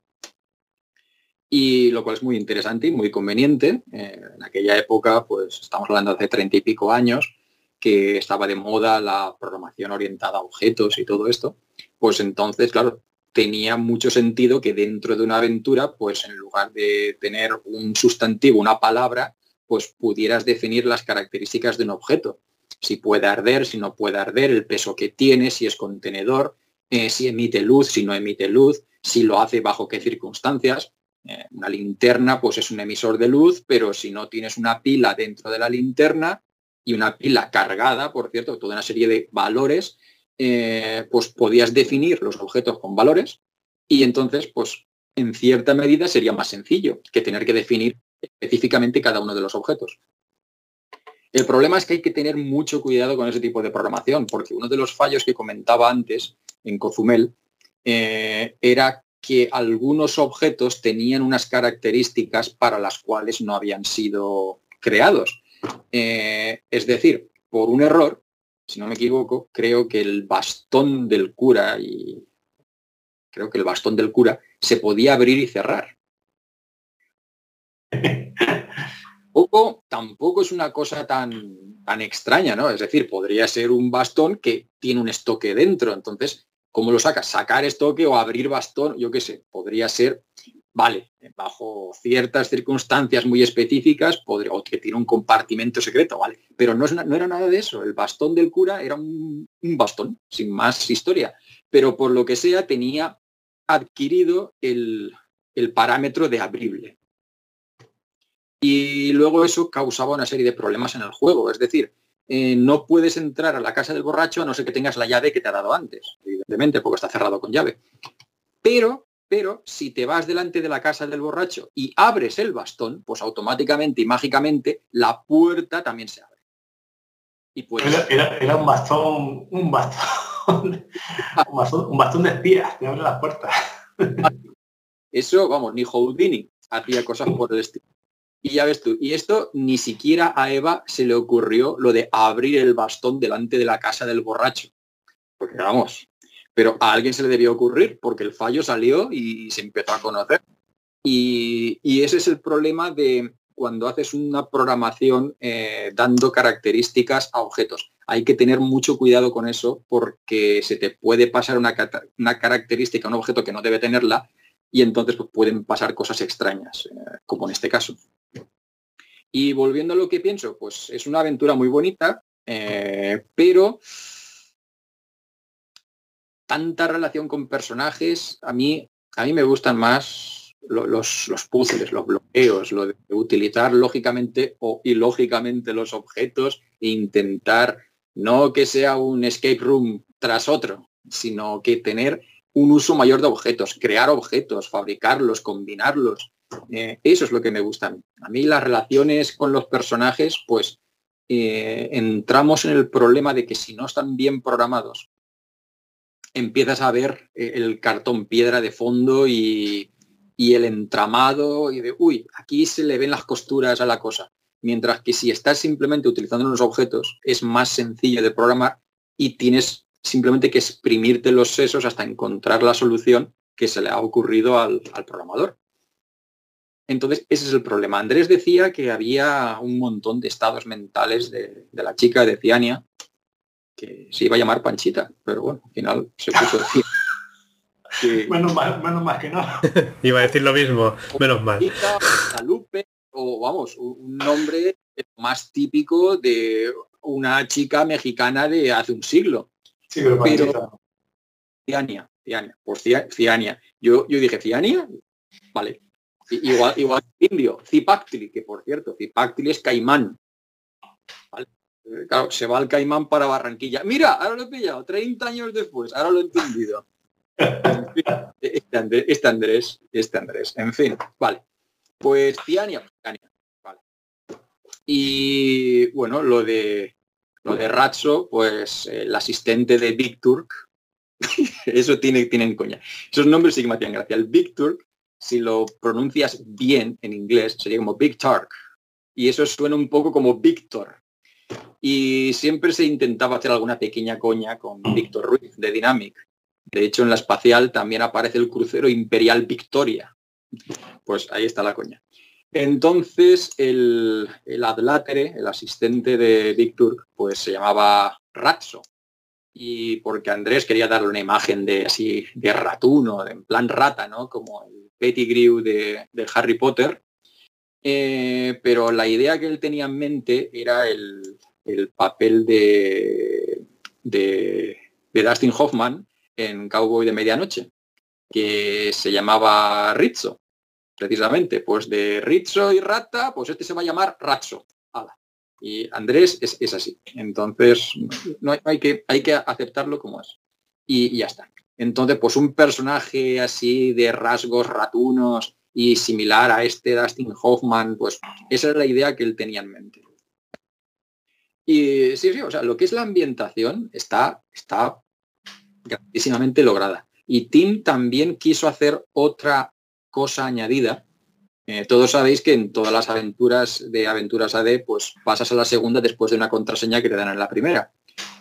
y lo cual es muy interesante y muy conveniente. Eh, en aquella época, pues estamos hablando de hace treinta y pico años, que estaba de moda la programación orientada a objetos y todo esto, pues entonces, claro, tenía mucho sentido que dentro de una aventura, pues en lugar de tener un sustantivo, una palabra, pues pudieras definir las características de un objeto. Si puede arder, si no puede arder, el peso que tiene, si es contenedor, eh, si emite luz, si no emite luz, si lo hace bajo qué circunstancias. Eh, una linterna pues es un emisor de luz, pero si no tienes una pila dentro de la linterna y una pila cargada, por cierto, toda una serie de valores, eh, pues podías definir los objetos con valores y entonces, pues en cierta medida sería más sencillo que tener que definir específicamente cada uno de los objetos. El problema es que hay que tener mucho cuidado con ese tipo de programación, porque uno de los fallos que comentaba antes en Cozumel eh, era que algunos objetos tenían unas características para las cuales no habían sido creados. Eh, es decir, por un error, si no me equivoco, creo que el bastón del cura y creo que el bastón del cura se podía abrir y cerrar. *laughs* Tampoco, tampoco es una cosa tan, tan extraña, ¿no? Es decir, podría ser un bastón que tiene un estoque dentro. Entonces, ¿cómo lo sacas? Sacar estoque o abrir bastón, yo qué sé, podría ser vale, bajo ciertas circunstancias muy específicas, podría, o que tiene un compartimento secreto, vale, pero no, no, era nada de eso. El bastón del cura era un, bastón, sin más historia, pero por lo que sea tenía adquirido el, parámetro de abrible. Y luego eso causaba una serie de problemas en el juego, es decir, eh, no puedes entrar a la casa del borracho a no ser que tengas la llave que te ha dado antes, evidentemente, porque está cerrado con llave. Pero pero si te vas delante de la casa del borracho y abres el bastón, pues automáticamente y mágicamente la puerta también se abre. Y pues... era, un bastón, un bastón, un bastón, de espías, te abre las puertas. Eso, vamos, ni Houdini hacía cosas por el estilo. Y ya ves tú, y esto ni siquiera a Eva se le ocurrió lo de abrir el bastón delante de la casa del borracho. Porque vamos, pero a alguien se le debió ocurrir porque el fallo salió y se empezó a conocer. Y, ese es el problema de cuando haces una programación eh, dando características a objetos. Hay que tener mucho cuidado con eso porque se te puede pasar una, una característica a un objeto que no debe tenerla y entonces pues, pueden pasar cosas extrañas, eh, como en este caso. Y volviendo a lo que pienso, pues es una aventura muy bonita, eh, pero tanta relación con personajes, a mí, a mí me gustan más los, los puzzles, los bloqueos, lo de utilizar lógicamente o ilógicamente los objetos e intentar no que sea un escape room tras otro, sino que tener un uso mayor de objetos, crear objetos, fabricarlos, combinarlos. Eh, eso es lo que me gusta a mí. A mí las relaciones con los personajes, pues eh, entramos en el problema de que si no están bien programados, empiezas a ver eh, el cartón piedra de fondo y, y el entramado y de, uy, aquí se le ven las costuras a la cosa. Mientras que si estás simplemente utilizando unos objetos, es más sencillo de programar y tienes simplemente que exprimirte los sesos hasta encontrar la solución que se le ha ocurrido al, programador. Entonces, ese es el problema. Andrés decía que había un montón de estados mentales de, la chica de Ciania, que se iba a llamar Panchita, pero bueno, al final se puso que... *laughs* menos, mal, menos mal que no. *laughs* iba a decir lo mismo, menos mal. Lupe, o vamos, un nombre más típico de una chica mexicana de hace un siglo. Sí, pero, Ciania, Ciania, por Ciania. Yo, yo dije, ¿Ciania? Vale. Igual, igual indio, Zipactli, que por cierto, Zipactli es caimán. Eh, claro, se va al caimán para Barranquilla. Mira, ahora lo he pillado, 30 años después, ahora lo he entendido. *laughs* Este, este Andrés, este Andrés, en fin, vale. Pues Ciania, vale. Y bueno, lo de lo de Ratso, pues el asistente de Big Turk, *laughs* eso tiene, tienen coña. Esos nombres sí que me hacían gracia. El Big Turk, si lo pronuncias bien en inglés, sería como Big Turk. Y eso suena un poco como Víctor. Y siempre se intentaba hacer alguna pequeña coña con Víctor Ruiz de Dynamic. De hecho, en la espacial también aparece el crucero Imperial Victoria. Pues ahí está la coña. Entonces el, el adlátere, el asistente de Víctor, pues se llamaba Ratso. Y porque Andrés quería darle una imagen de así de ratuno, en plan rata, ¿no? Como el Pettigrew de, de Harry Potter. Eh, pero la idea que él tenía en mente era el, papel de, de, de Dustin Hoffman en Cowboy de Medianoche, que se llamaba Rizzo precisamente, pues de Rizzo y Rata, pues este se va a llamar Ratso. Y Andrés es, así. Entonces, no hay, que, hay que aceptarlo como es. Y, ya está. Entonces, pues un personaje así de rasgos ratunos y similar a este Dustin Hoffman, pues esa es la idea que él tenía en mente. Y sí, sí, o sea, lo que es la ambientación está, está grandísimamente lograda. Y Tim también quiso hacer otra cosa añadida. Eh, todos sabéis que en todas las aventuras de Aventuras AD, pues pasas a la segunda después de una contraseña que te dan en la primera.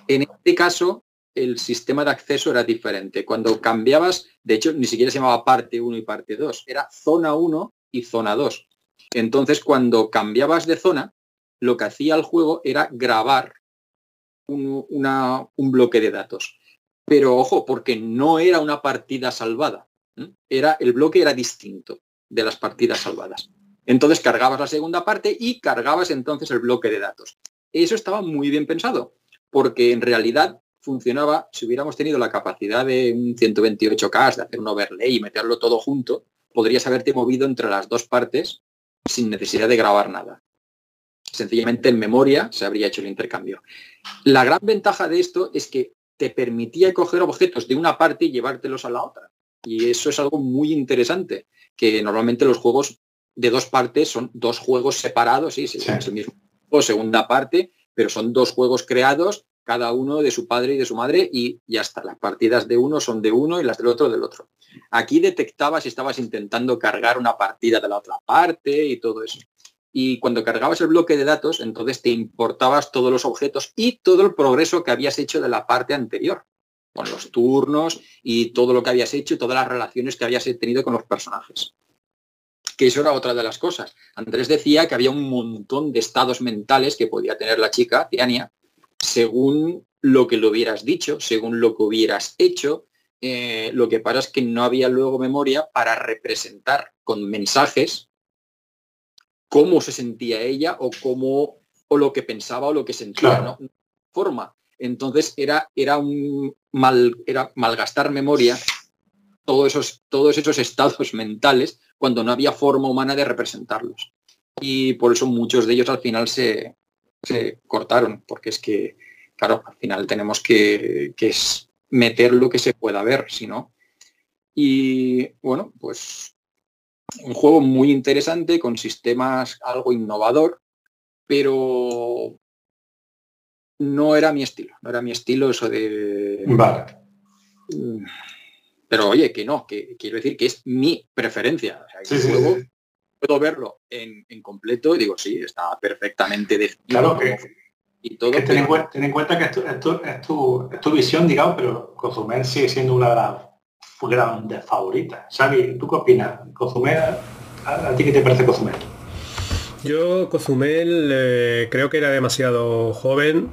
En este caso, el sistema de acceso era diferente. Cuando cambiabas, de hecho, ni siquiera se llamaba parte 1 y parte 2, era zona 1 y zona 2. Entonces, cuando cambiabas de zona, lo que hacía el juego era grabar un, bloque de datos. Pero ojo, porque no era una partida salvada era, el bloque era distinto de las partidas salvadas. Entonces cargabas la segunda parte y cargabas entonces el bloque de datos. Eso estaba muy bien pensado, porque en realidad funcionaba, si hubiéramos tenido la capacidad de un 128K, de hacer un overlay y meterlo todo junto, podrías haberte movido entre las dos partes sin necesidad de grabar nada. Sencillamente en memoria se habría hecho el intercambio. La gran ventaja de esto es que te permitía coger objetos de una parte y llevártelos a la otra. Y eso es algo muy interesante, que normalmente los juegos de dos partes son dos juegos separados, sí, es el mismo segunda parte, pero son dos juegos creados, cada uno de su padre y de su madre, y ya está. Las partidas de uno son de uno y las del otro del otro. Aquí detectabas si estabas intentando cargar una partida de la otra parte y todo eso. Y cuando cargabas el bloque de datos, entonces te importabas todos los objetos y todo el progreso que habías hecho de la parte anterior con los turnos y todo lo que habías hecho y todas las relaciones que habías tenido con los personajes. Que eso era otra de las cosas. Andrés decía que había un montón de estados mentales que podía tener la chica, Tiania, según lo que le hubieras dicho, según lo que hubieras hecho, Eh, lo que pasa es que no había luego memoria para representar con mensajes cómo se sentía ella o cómo o lo que pensaba o lo que sentía, ¿no? Forma. Entonces era, era un mal, era malgastar memoria todos esos, todos esos estados *laughs* mentales cuando no había forma humana de representarlos. Y por eso muchos de ellos al final se, se cortaron, porque es que, claro, al final tenemos que, que meter lo que se pueda ver, si no. Y bueno, pues un juego muy interesante, con sistemas algo innovador, pero no era mi estilo, no era mi estilo eso de... Vale. Mm, pero oye, que no, que quiero decir que es mi preferencia. puedo verlo en, completo y digo, sí, está perfectamente definido. Claro que, y todo. ten, en cuenta, que es tu, visión, digamos, pero Cozumel sigue siendo una de las grandes favoritas. Xavi, ¿tú qué opinas? ¿Cozumel, a, ti qué te parece Cozumel? Yo Cozumel eh, creo que era demasiado joven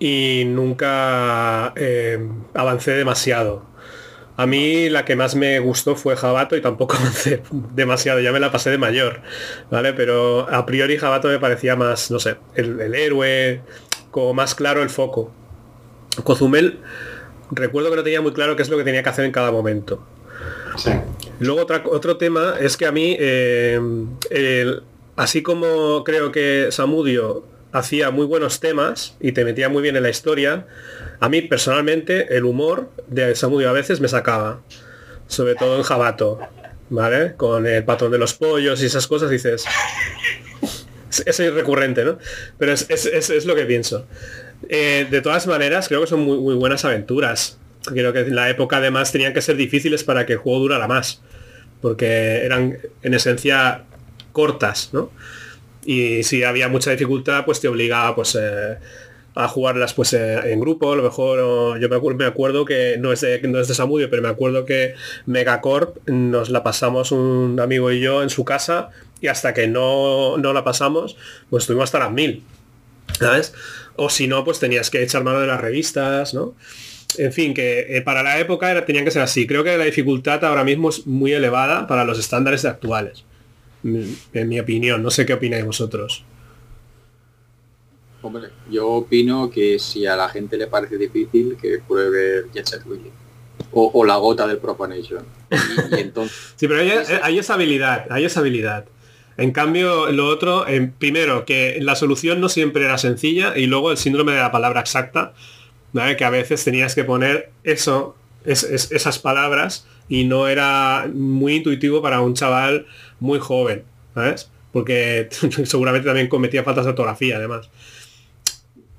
y nunca eh, avancé demasiado. A mí la que más me gustó fue Jabato y tampoco *laughs* avancé demasiado, ya me la pasé de mayor, ¿vale? Pero a priori Jabato me parecía más, no sé, el, héroe, como más claro el foco. Cozumel, recuerdo que no tenía muy claro qué es lo que tenía que hacer en cada momento. Luego otro tema es que a mí, eh, así como creo que Samudio hacía muy buenos temas y te metía muy bien en la historia, a mí personalmente el humor de Samudio a veces me sacaba, sobre todo en Jabato, ¿vale? Con el patrón de los pollos y esas cosas dices... Es, recurrente, ¿no? Pero es, lo que pienso. Eh, de todas maneras, creo que son muy, muy buenas aventuras. Creo que en la época además tenían que ser difíciles para que el juego durara más. Porque eran en esencia cortas, ¿no? Y si había mucha dificultad, pues te obligaba pues, eh, a jugarlas pues eh, en grupo, a lo mejor yo me, acuerdo que no es de, no es de Samudio, pero me acuerdo que Megacorp nos la pasamos un amigo y yo en su casa y hasta que no, no la pasamos, pues estuvimos hasta las mil. ¿Sabes? O si no, pues tenías que echar mano de las revistas, ¿no? En fin, que eh, para la época era, tenían que ser así. Creo que la dificultad ahora mismo es muy elevada para los estándares actuales. En mi opinión. No sé qué opináis vosotros. Hombre, yo opino que si a la gente le parece difícil, que pruebe Jet Set Willy. O, la gota del Proponation. entonces, *laughs* sí, pero hay, esa habilidad, hay esa habilidad. En cambio, lo otro, primero, que la solución no siempre era sencilla y luego el síndrome de la palabra exacta, que a veces tenías que poner eso, esas palabras y no era muy intuitivo para un chaval muy joven, ¿sabes? Porque *laughs* seguramente también cometía faltas de ortografía, además.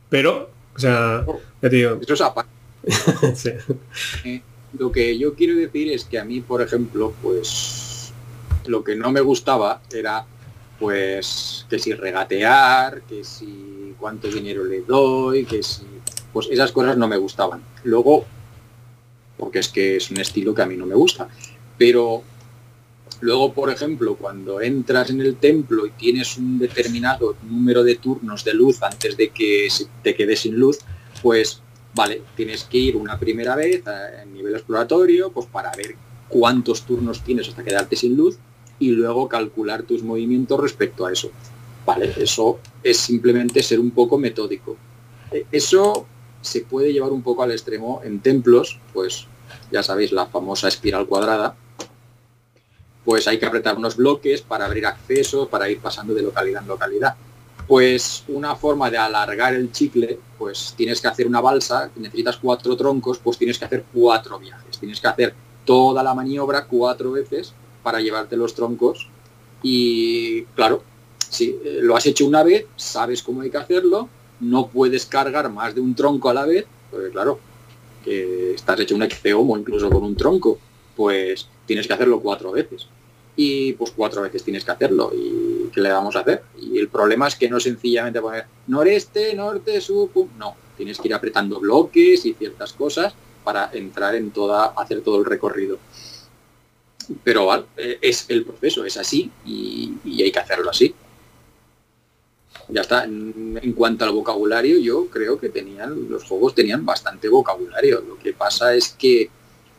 Pero, o sea, ya te digo. Eso es aparte. *laughs* Eh, lo que yo quiero decir es que a mí, por ejemplo, pues lo que no me gustaba era pues que si regatear, que si cuánto dinero le doy, que si pues esas cosas no me gustaban. Luego, porque es que es un estilo que a mí no me gusta. Pero Luego, por ejemplo, cuando entras en el templo y tienes un determinado número de turnos de luz antes de que te quedes sin luz, pues vale, tienes que ir una primera vez en nivel exploratorio, pues para ver cuántos turnos tienes hasta quedarte sin luz y luego calcular tus movimientos respecto a eso. Vale, eso es simplemente ser un poco metódico. E, eso se puede llevar un poco al extremo en templos, pues ya sabéis, la famosa espiral cuadrada, pues hay que apretar unos bloques para abrir acceso, para ir pasando de localidad en localidad. Pues una forma de alargar el chicle, pues tienes que hacer una balsa, necesitas cuatro troncos, pues tienes que hacer cuatro viajes. Tienes que hacer toda la maniobra cuatro veces para llevarte los troncos. Y claro, si eh, lo has hecho una vez, sabes cómo hay que hacerlo, no puedes cargar más de un tronco a la vez, porque claro, que estás hecho un exceomo incluso con un tronco, pues tienes que hacerlo cuatro veces y pues cuatro veces tienes que hacerlo y ¿qué le vamos a hacer? Y el problema es que no sencillamente poner noreste, norte, sur, no, tienes que ir apretando bloques y ciertas cosas para entrar en toda, hacer todo el recorrido. Pero vale, eh, es el proceso, es así y, hay que hacerlo así. Ya está. En, cuanto al vocabulario, yo creo que tenían, los juegos tenían bastante vocabulario. Lo que pasa es que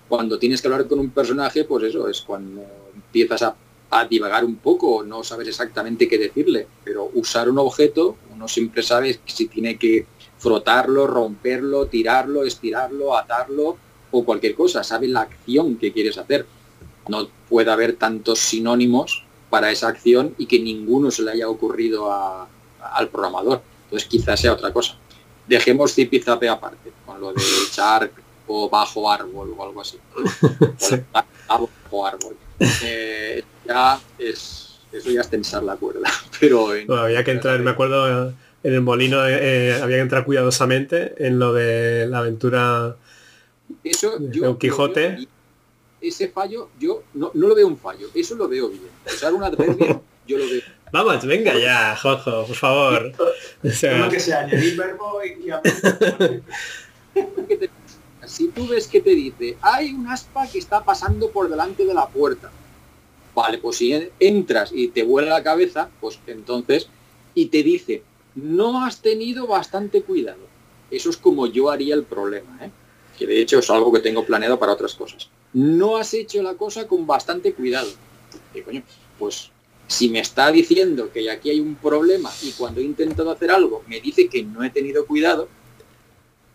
Cuando tienes que hablar con un personaje, pues eso es cuando empiezas a, a divagar un poco, no sabes exactamente qué decirle, pero usar un objeto, uno siempre sabe si tiene que frotarlo, romperlo, tirarlo, estirarlo, atarlo o cualquier cosa, sabe la acción que quieres hacer. No puede haber tantos sinónimos para esa acción y que ninguno se le haya ocurrido a- al programador. Entonces quizás sea otra cosa. Dejemos zipizape aparte, con lo de echar *laughs* o bajo árbol o algo así. *laughs* Sí. Bajo árbol. Eh, ya es, eso ya es tensar la cuerda. *laughs* Pero en- Bueno, había que entrar, me acuerdo, en el molino eh, eh, había que entrar cuidadosamente en lo de la aventura Eso De yo Quijote. Ese fallo yo no, no lo veo un fallo, eso lo veo bien. Usar un adverbio yo lo veo. Vamos, venga ya, Jojo, por favor. *laughs* O Todo sea, lo que sea añadir verbo y, *laughs* si tú ves que te dice, hay un aspa que está pasando por delante de la puerta. Vale, pues si en- entras y te vuela la cabeza, pues entonces, y te dice, no has tenido bastante cuidado. Eso es como yo haría el problema, ¿eh? que de hecho es algo que tengo planeado para otras cosas. No has hecho la cosa con bastante cuidado. Y coño, pues si me está diciendo que aquí hay un problema y cuando he intentado hacer algo me dice que no he tenido cuidado,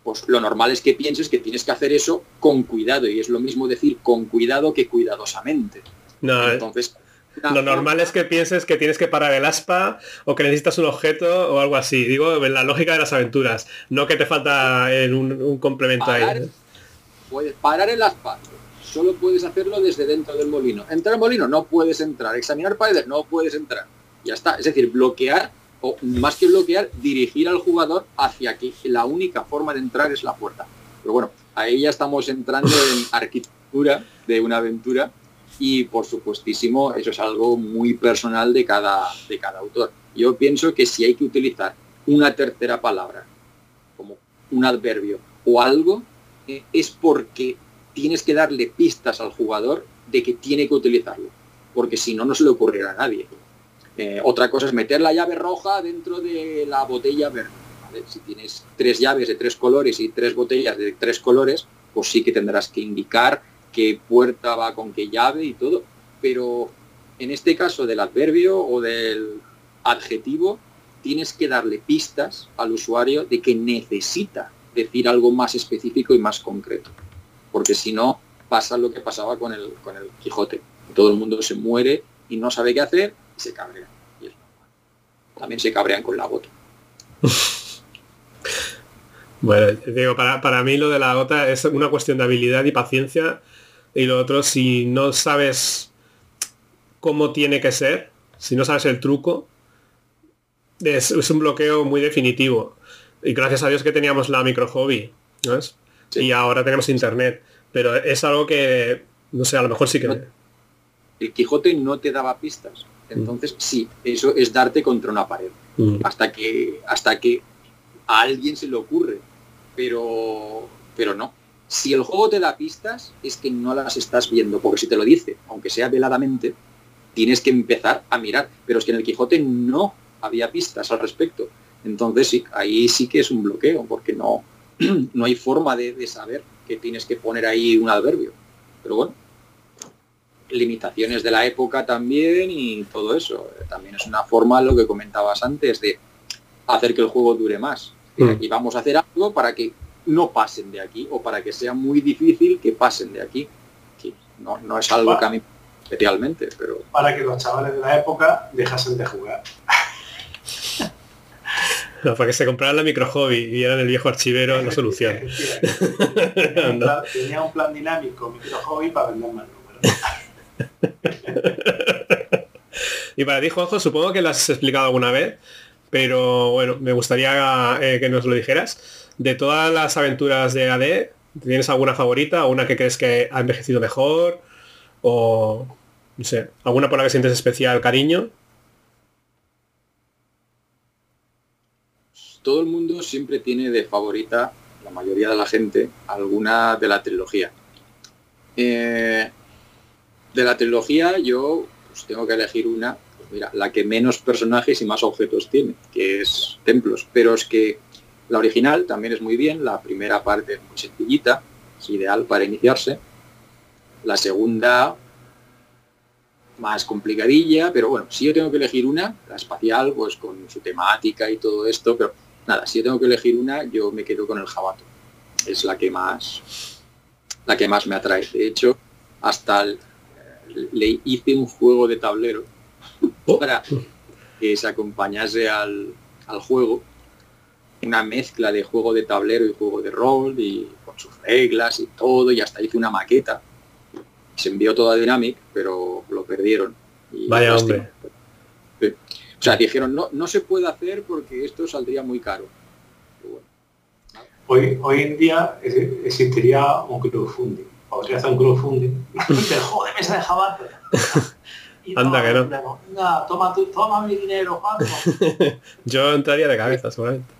pues lo normal es que pienses que tienes que hacer eso con cuidado y es lo mismo decir con cuidado que cuidadosamente. no, Entonces, lo normal es que pienses que tienes que parar el aspa o que necesitas un objeto o algo así. Digo, en la lógica de las aventuras, no que te falta en un, un complemento parar, ahí. puedes parar el asfalto. Solo puedes hacerlo desde dentro del molino. Entrar al molino no puedes entrar. Examinar paredes no puedes entrar. Ya está. Es decir, bloquear o más que bloquear, dirigir al jugador hacia que la única forma de entrar es la puerta. Pero bueno, ahí ya estamos entrando en *laughs* arquitectura de una aventura y por supuestísimo eso es algo muy personal de cada, de cada autor. Yo pienso que si hay que utilizar una tercera palabra como un adverbio o algo, eh, es porque tienes que darle pistas al jugador de que tiene que utilizarlo, porque si no, no se le ocurrirá a nadie. Eh, otra cosa es meter la llave roja dentro de la botella verde. Si tienes tres llaves de tres colores y tres botellas de tres colores, pues sí que tendrás que indicar qué puerta va con qué llave y todo. Pero en este caso del adverbio o del adjetivo, tienes que darle pistas al usuario de que necesita decir algo más específico y más concreto. Porque si no, pasa lo que pasaba con el, con el Quijote. Todo el mundo se muere y no sabe qué hacer y se cabrea. Y es. También se cabrean con la gota. *laughs* Bueno, digo, para, para mí lo de la gota es una cuestión de habilidad y paciencia. Y lo otro, si no sabes cómo tiene que ser, si no sabes el truco, es, es un bloqueo muy definitivo. Y gracias a Dios que teníamos la micro hobby, ¿sabes? Sí. Y ahora tenemos internet. Pero es algo que, no sé, a lo mejor sí que... No- El Quijote no te daba pistas. Entonces, sí, eso es darte contra una pared. Mm. hasta que hasta que a alguien se le ocurre pero pero no si el juego te da pistas es que no las estás viendo porque si te lo dice aunque sea veladamente tienes que empezar a mirar pero es que en el Quijote no había pistas al respecto entonces sí ahí sí que es un bloqueo porque no *clears throat* no hay forma de, de saber que tienes que poner ahí un adverbio pero bueno limitaciones de la época también y todo eso. También es una forma, lo que comentabas antes, de hacer que el juego dure más. Mm. Y vamos a hacer algo para que no pasen de aquí o para que sea muy difícil que pasen de aquí. Sí, no, no es algo que a mí especialmente, pero para que los chavales de la época dejasen de jugar. *laughs* Para que se compraran la micro hobby y vieran el viejo archivero, la solución. Tenía un *laughs* plan, tenía un plan dinámico, micro hobby para vender más números. *laughs* Y para ti, Juanjo, supongo que lo has explicado alguna vez, pero bueno, me gustaría eh, que nos lo dijeras. De todas las aventuras de AD, ¿tienes alguna favorita? ¿Una que crees que ha envejecido mejor? ¿O, no sé, alguna por la que sientes especial cariño? Todo el mundo siempre tiene de favorita, la mayoría de la gente, alguna de la trilogía. Eh, de la trilogía yo pues, tengo que elegir una, pues mira, la que menos personajes y más objetos tiene, que es Templos. Pero es que la original también es muy bien, la primera parte es muy sencillita, es ideal para iniciarse. La segunda, más complicadilla, pero bueno, si yo tengo que elegir una, la espacial, pues con su temática y todo esto, pero nada, si yo tengo que elegir una, yo me quedo con el jabato. Es la que más la que más me atrae. De hecho, hasta le hice un juego de tablero oh. para que se acompañase al, al juego una mezcla de juego de tablero y juego de rol y con sus reglas y todo y hasta hice una maqueta se envió todo a Dynamic pero lo perdieron vaya hombre o sea dijeron no no se puede hacer porque esto saldría muy caro hoy hoy en día existiría un crowdfunding. Podría hacer un crowdfunding. Del juego de mesa de jabato Anda que no. toma, toma mi dinero, *laughs* Yo entraría de cabeza, seguramente.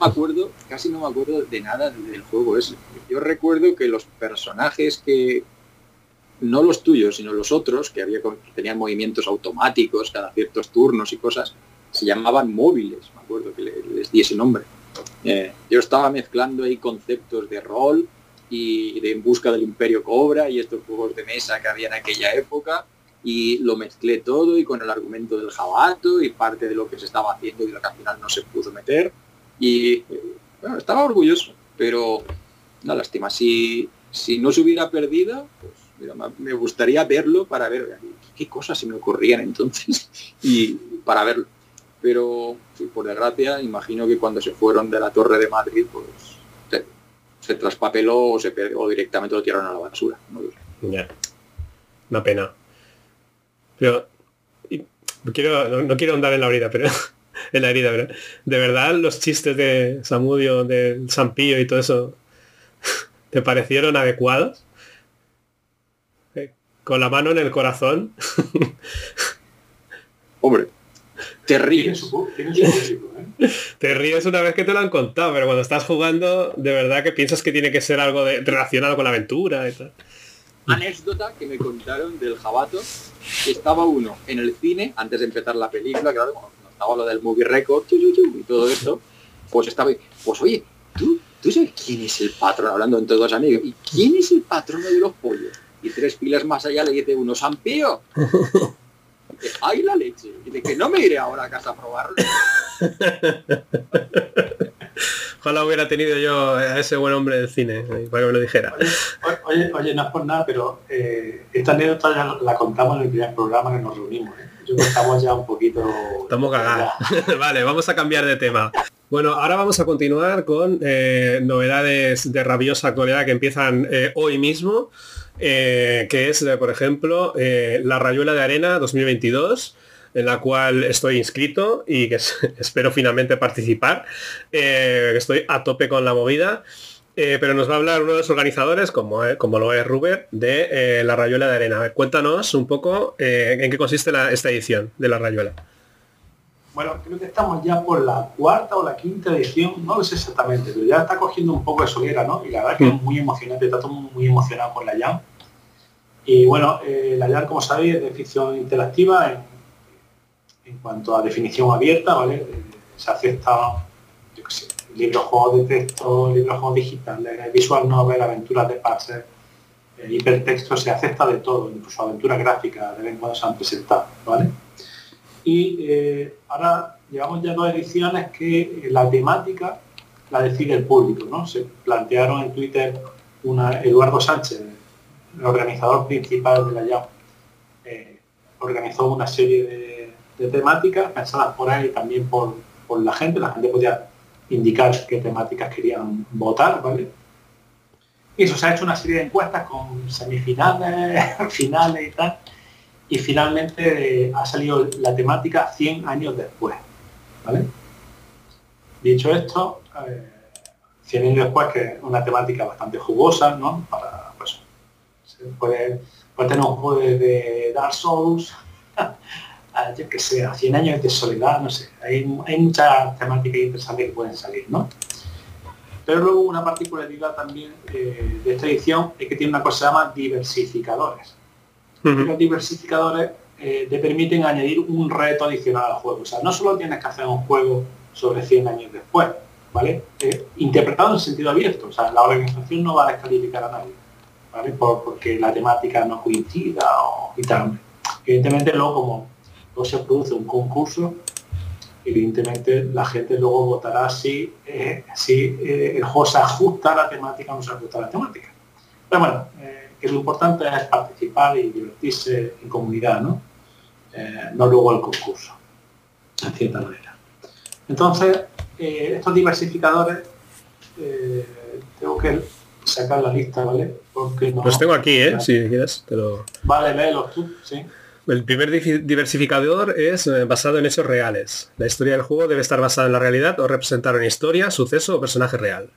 Me acuerdo, casi no me acuerdo de nada del juego ese. Yo recuerdo que los personajes que, no los tuyos, sino los otros, que había que tenían movimientos automáticos cada ciertos turnos y cosas, se llamaban móviles, me acuerdo que les di ese nombre. Eh, yo estaba mezclando ahí conceptos de rol y de En busca del Imperio Cobra y estos juegos de mesa que había en aquella época y lo mezclé todo y con el argumento del jabato y parte de lo que se estaba haciendo y lo que al final no se pudo meter y bueno, estaba orgulloso, pero una lástima. Si, si no se hubiera perdido, pues me gustaría verlo para ver qué cosas se me ocurrían entonces *laughs* y para verlo. Pero por desgracia, imagino que cuando se fueron de la Torre de Madrid, pues se, traspapeló o, se, o directamente lo tiraron a la basura. Una pena. Pero quiero, no, quiero andar en la orilla, pero *laughs* en la herida, ¿verdad? De verdad, los chistes de Samudio, de Sampillo y todo eso, *laughs* ¿te parecieron adecuados? Con la mano en el corazón. Hombre, te ríes. ¿eh? Te ríes una vez que te lo han contado, pero cuando estás jugando, de verdad que piensas que tiene que ser algo relacionado con la aventura y tal. Anécdota que me contaron del jabato, que estaba uno en el cine antes de empezar la película, claro, estaba lo del movie record y todo esto, pues estaba, pues oye, ¿tú, tú sabes quién es el patrón, hablando entre dos amigos, ¿y quién es el patrón de los pollos? Y tres pilas más allá le dice uno, Sampío. ¡Ay, la leche! Y dice que no me iré ahora a casa a probarlo. Ojalá hubiera tenido yo a ese buen hombre del cine, eh, para que me lo dijera. Oye, oye, no es por nada, pero eh, esta anécdota ya la contamos en el primer programa que nos reunimos. ¿eh? estamos ya un poquito... Estamos cagados. *laughs* vale, vamos a cambiar de tema. Bueno, ahora vamos a continuar con eh, novedades de rabiosa actualidad que empiezan eh, hoy mismo, eh, que es, por ejemplo, la Rayuela de Arena 2022 en la cual estoy inscrito y que *laughs* espero finalmente participar. estoy a tope con la movida. Eh, pero nos va a hablar uno de los organizadores, como, eh, como lo es Ruber, de eh, la Rayuela de Arena. cuéntanos un poco en qué consiste esta edición de la Rayuela. Bueno, creo que estamos ya por la cuarta o la quinta edición, no lo sé exactamente, pero ya está cogiendo un poco de solera, ¿no? Y la verdad que es mm. muy emocionante, está todo muy emocionado por la Jam. Y bueno, la Jam, como sabéis, es de ficción interactiva en, cuanto a definición abierta, ¿vale? Se acepta, yo qué sé, libros, juegos de texto, libros, juegos digitales, visual novel, aventuras de parser, eh, hipertexto, se acepta de todo, incluso aventura gráfica, de vez en cuando se han presentado, ¿vale? Y eh, ahora llevamos ya dos ediciones que eh, la temática la decide el público, ¿no? Se plantearon en Twitter una, Eduardo Sánchez, el organizador principal de la YAM, organizó una serie de, temáticas pensadas por él y también por, la gente, la gente podía indicar qué temáticas querían votar, ¿vale? Y eso se ha hecho una serie de encuestas con semifinales, *laughs* finales y tal. Y finalmente eh, ha salido la temática 100 años después, ¿vale? Dicho esto, 100 años después, que es una temática bastante jugosa, ¿no? Para, pues, se puede, tener un juego de Dark Souls, *laughs* yo que sé, a 100 años de soledad, no sé, hay, muchas temáticas interesantes que pueden salir, ¿no? Pero luego una particularidad también eh, de esta edición es que tiene una cosa que se llama diversificadores. Los diversificadores eh, te permiten añadir un reto adicional al juego. O sea, no solo tienes que hacer un juego sobre 100 años después, ¿vale? Eh, interpretado en sentido abierto. O sea, la organización no va a descalificar a nadie. Porque la temática no coincida o, y tal. Evidentemente luego como se produce un concurso, evidentemente la gente luego votará si, eh, si eh, el juego se ajusta a la temática o no se ajusta a la temática. Pero bueno, eh, lo importante es participar y divertirse en comunidad, ¿no? no luego el concurso, en cierta manera. Entonces, estos diversificadores, tengo que sacar la lista, ¿vale? Porque Los tengo aquí, ¿eh? Si quieres, pero... Vale, léelos tú, sí. El primer diversificador es eh, basado en hechos reales. La historia del juego debe estar basada en la realidad o representar una historia, suceso o personaje real.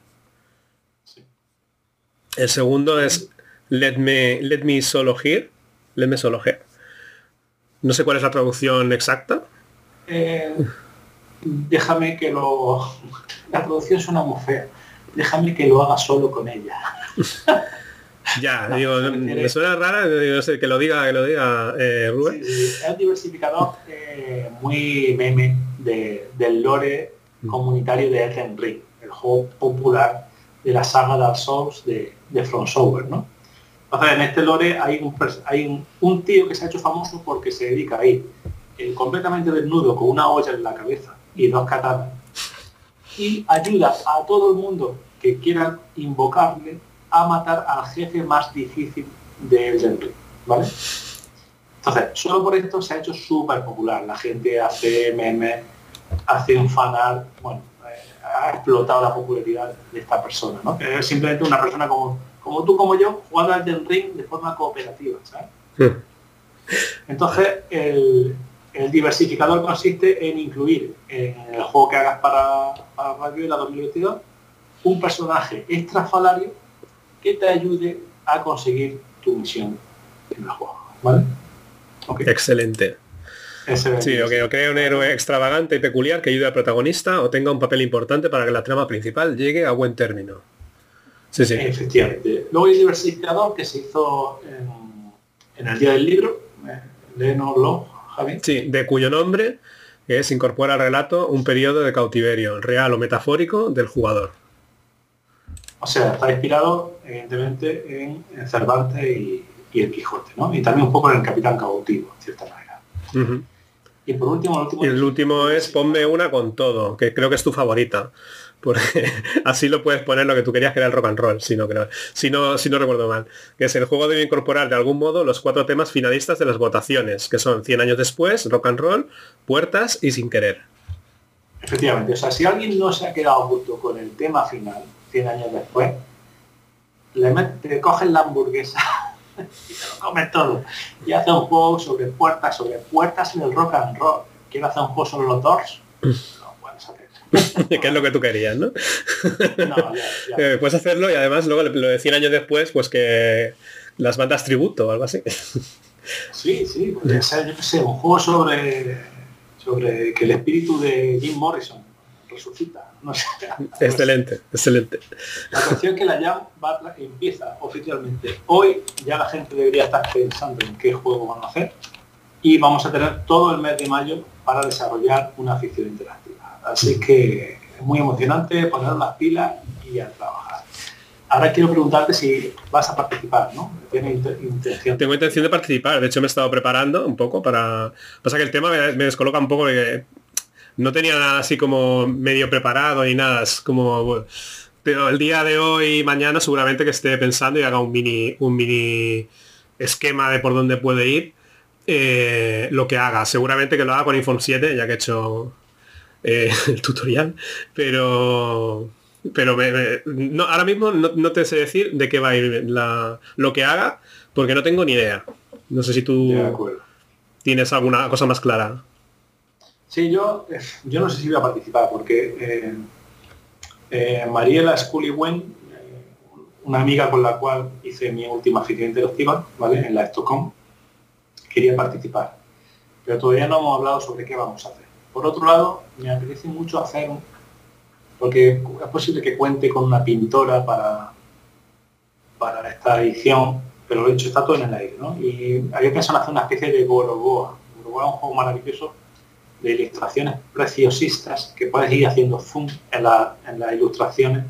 El segundo es Let me, let me solo here. Let me solo here. No sé cuál es la traducción exacta. Eh, déjame que lo... La traducción suena muy fea. Déjame que lo haga solo con ella. *laughs* Ya, *laughs* digo, me suena rara, no sé, que lo diga, que lo diga eh, Rubén. es un diversificador eh, muy meme del lore mm. comunitario de Elden Ring, el juego popular de la saga Dark Souls de, de From Software, ¿no? Entonces, en este lore hay un, hay un, tío que se ha hecho famoso porque se dedica a ir eh, completamente desnudo con una olla en la cabeza y dos katanas y ayuda a todo el mundo que quiera invocarle a matar al jefe más difícil de Elden Ring, ¿vale? Entonces, solo por esto se ha hecho súper popular. La gente hace memes, hace un fanal, bueno, eh, ha explotado la popularidad de esta persona, ¿no? Que es simplemente una persona como, como tú, como yo, jugando al Elden Ring de forma cooperativa, ¿sabes? Entonces, el, diversificador consiste en incluir en el juego que hagas para, para Radio la 2022 un personaje extrafalario que te ayude a conseguir tu misión en el juego. ¿Vale? Excelente. Sí, o que cree un héroe extravagante y peculiar que ayude al protagonista o tenga un papel importante para que la trama principal llegue a buen término. Sí, sí. Efectivamente. Luego hay el diversificador que se hizo en, el día del libro. Eh, Javi. Sí, de cuyo nombre es incorpora al relato un periodo de cautiverio, real o metafórico, del jugador. O sea, está inspirado, evidentemente, en, Cervantes y, el Quijote, ¿no? Y también un poco en el Capitán Cautivo, en cierta manera. Y por último, el último, el último es ponme una con todo, que creo que es tu favorita. Porque *laughs* así lo puedes poner lo que tú querías que era el rock and roll, si no, creo, si no, si no recuerdo mal. Que es el juego debe incorporar de algún modo los cuatro temas finalistas de las votaciones, que son 100 años después, rock and roll, puertas y sin querer. Efectivamente, o sea, si alguien no se ha quedado justo con el tema final, 100 años después, le te cogen la hamburguesa *laughs* y te lo comes todo. Y hace un juego sobre puertas, sobre puertas en el rock and roll. Quiero hacer un juego sobre los doors. No puedes hacer. *laughs* que es lo que tú querías, ¿no? *laughs* Eh, puedes hacerlo y además luego lo de 100 años después, pues que las bandas tributo o algo así. sí, sí, podría ser, yo qué sé, un juego sobre, sobre que el espíritu de Jim Morrison resucita. No sé. Excelente, excelente. La cuestión es que la Jam empieza oficialmente. Hoy ya la gente debería estar pensando en qué juego van a hacer y vamos a tener todo el mes de mayo para desarrollar una ficción interactiva. Así que es muy emocionante poner las pilas y a trabajar. Ahora quiero preguntarte si vas a participar, ¿no? ¿Tienes intención? Tengo intención de participar. De hecho, me he estado preparando un poco para... Pasa que el tema me, descoloca un poco de no tenía nada así como medio preparado y nada, es como... Pero el día de hoy mañana seguramente que esté pensando y haga un mini, un mini esquema de por dónde puede ir. Eh, lo que haga. Seguramente que lo haga con Inform 7, ya que he hecho eh, *laughs* el tutorial. Pero pero no, ahora mismo no, te sé decir de qué va a ir la, lo que haga, porque no tengo ni idea. No sé si tú tienes alguna cosa más clara. Sí, yo, yo no sé si voy a participar porque eh, eh, Mariela Scully-Wen, eh, una amiga con la cual hice mi última afición interactiva, ¿vale? En la Stockholm, quería participar. Pero todavía no hemos hablado sobre qué vamos a hacer. Por otro lado, me apetece mucho hacer, porque es posible que cuente con una pintora para, para esta edición, pero lo he dicho, está todo en el aire, ¿no? Y había pensado hacer una especie de Gorogoa. Gorogoa es un juego maravilloso de ilustraciones preciosistas que puedes ir haciendo zoom en, las ilustraciones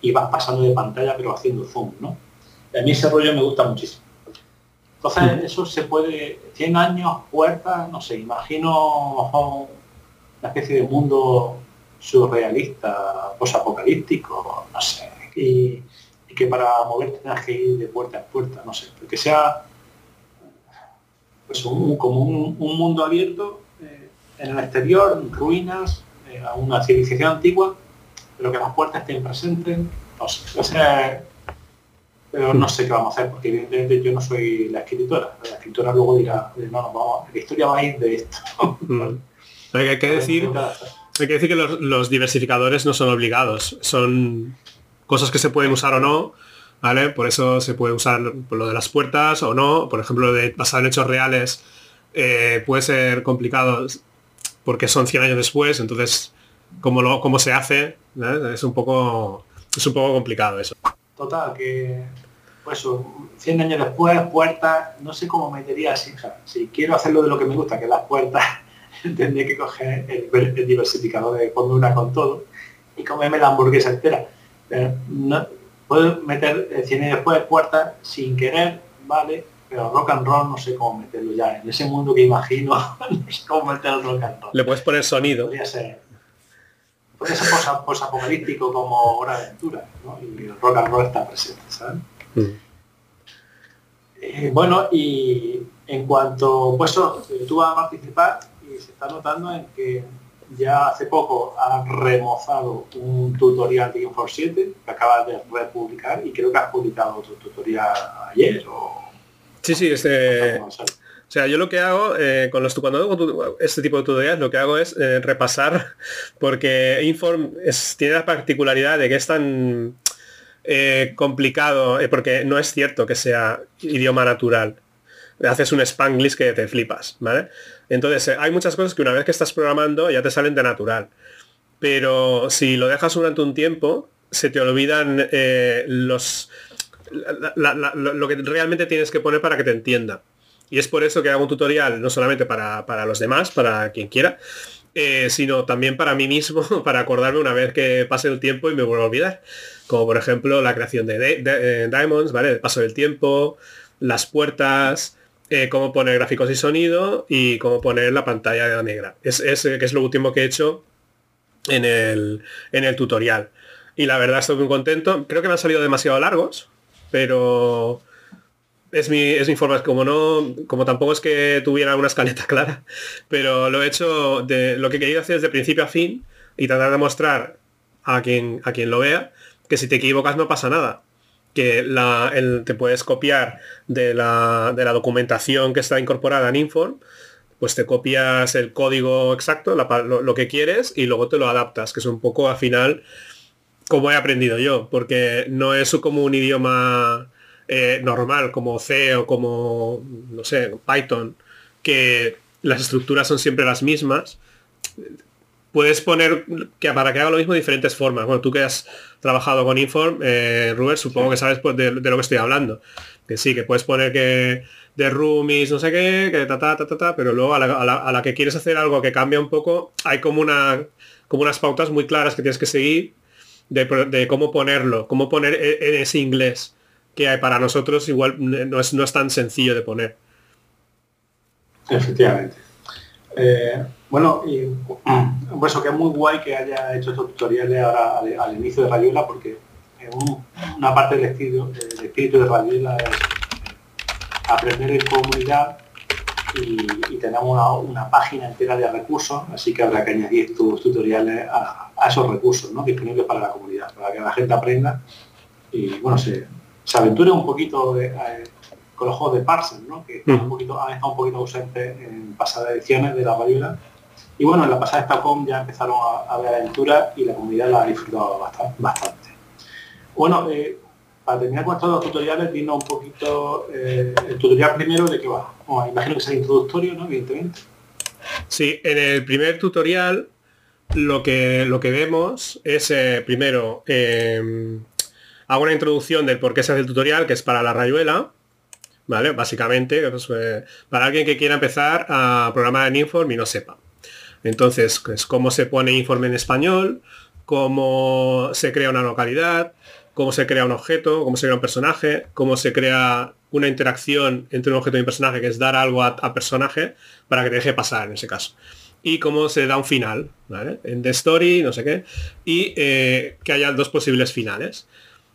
y vas pasando de pantalla pero haciendo zoom, ¿no? a mí ese rollo me gusta muchísimo. Entonces, eso se puede, 100 años, puertas, no sé, imagino una especie de mundo surrealista, posapocalíptico, no sé, y, que para moverte tengas que ir de puerta en puerta, no sé, que sea pues un, como un, mundo abierto en el exterior, ruinas, eh, a una civilización antigua, pero que las puertas estén presentes, no sé, o sea, pero no sé qué vamos a hacer, porque evidentemente yo no soy la escritora, la escritora luego dirá, no, no, vamos, la historia va a ir de esto. Mm. *laughs* hay que decir hay que decir que los, diversificadores no son obligados, son cosas que se pueden usar o no, ¿vale? Por eso se puede usar lo de las puertas o no, por ejemplo, de basar en hechos reales eh, puede ser complicado porque son 100 años después, entonces cómo, lo, cómo se hace, es un poco es un poco complicado eso. Total, que pues 100 años después, puertas, no sé cómo metería así, o sea, si quiero hacerlo de lo que me gusta, que las puertas *laughs* tendría que coger el, diversificador de una con todo y comerme la hamburguesa entera. no, puedo meter 100 años después puertas sin querer, ¿vale? Pero rock and roll no sé cómo meterlo ya. En ese mundo que imagino, *laughs* no sé cómo meter el rock and roll. Le puedes poner sonido. Podría ser. Podría ser posapocalíptico como Hora de Aventura, ¿no? Y el rock and roll está presente, ¿sabes? Mm. Eh, bueno, y en cuanto, pues tú vas a participar se está notando en que ya hace poco ha remozado un tutorial de Infor 7 que acaba de republicar y creo que has publicado otro tutorial ayer o... Sí, sí, este... O sea, yo lo que hago eh, con los cuando hago este tipo de tutoriales, lo que hago es eh, repasar, *laughs* porque Inform tiene la particularidad de que es tan eh, complicado, porque no es cierto que sea idioma natural. Haces un spanglish que te flipas, ¿vale? Entonces, hay muchas cosas que una vez que estás programando ya te salen de natural. Pero si lo dejas durante un tiempo, se te olvidan eh, lo que realmente tienes que poner para que te entienda. Y es por eso que hago un tutorial, no solamente para, los demás, para quien quiera, eh, sino también para mí mismo, *laughs* para acordarme una vez que pase el tiempo y me vuelvo a olvidar. Como por ejemplo la creación de, Diamonds, ¿vale? El paso del tiempo, las puertas, eh, cómo poner gráficos y sonido y cómo poner la pantalla negra. Es, es, que es lo último que he hecho en el, en el tutorial. Y la verdad estoy muy contento. Creo que me han salido demasiado largos, pero es mi, es forma, como no, como tampoco es que tuviera una escaleta *laughs* clara, pero lo he hecho de lo que he querido hacer desde principio a fin y tratar de mostrar a quien, a quien lo vea que si te equivocas no pasa nada que la, te puedes copiar de la, documentación que está incorporada en Inform, pues te copias el código exacto, lo, que quieres, y luego te lo adaptas, que es un poco al final como he aprendido yo, porque no es como un idioma eh, normal, como C o como, no sé, Python, que las estructuras son siempre las mismas puedes poner que para que haga lo mismo de diferentes formas. Bueno, tú que has trabajado con Inform, eh, supongo que sabes pues, de, lo que estoy hablando. Que sí, que puedes poner que de roomies, no sé qué, que ta ta ta ta, ta pero luego a la, que quieres hacer algo que cambia un poco, hay como una como unas pautas muy claras que tienes que seguir de, cómo ponerlo, cómo poner e, en ese inglés que para nosotros igual no es, no es tan sencillo de poner. Efectivamente. Eh, bueno, y *clears throat* pues eso que es muy guay que haya hecho estos tutoriales ahora al, inicio de Rayuela porque una parte del espíritu, espíritu de Rayuela es aprender en comunidad y, tenemos una, página entera de recursos, así que habrá que añadir tus tutoriales a, esos recursos ¿no? disponibles para la comunidad, para que la gente aprenda y bueno, se, aventure un poquito de, con los juegos de Parcel, ¿no? que un poquito, han estado un poquito ausentes en pasadas ediciones de la Rayuela. Y bueno, en la pasada Stacom ya empezaron a, ver aventuras y la comunidad la ha disfrutado bastante. Bueno, eh, para terminar con estos dos tutoriales, dinos un poquito eh, el tutorial primero de qué va. imagino que sea introductorio, ¿no? Evidentemente. Sí, en el primer tutorial lo que, lo que vemos es eh, primero hago una introducción del por qué se hace el tutorial, que es para la rayuela, ¿vale? Básicamente, pues, eh, para alguien que quiera empezar a programar en Inform y no sepa. Entonces, es pues, cómo se pone Inform en español, cómo se crea una localidad, cómo se crea un objeto, cómo se crea un personaje, cómo se crea una interacción entre un objeto y un personaje, que es dar algo a, personaje para que deje pasar en ese caso. Y cómo se da un final, ¿vale? En The Story, no sé qué. Y eh, que haya dos posibles finales.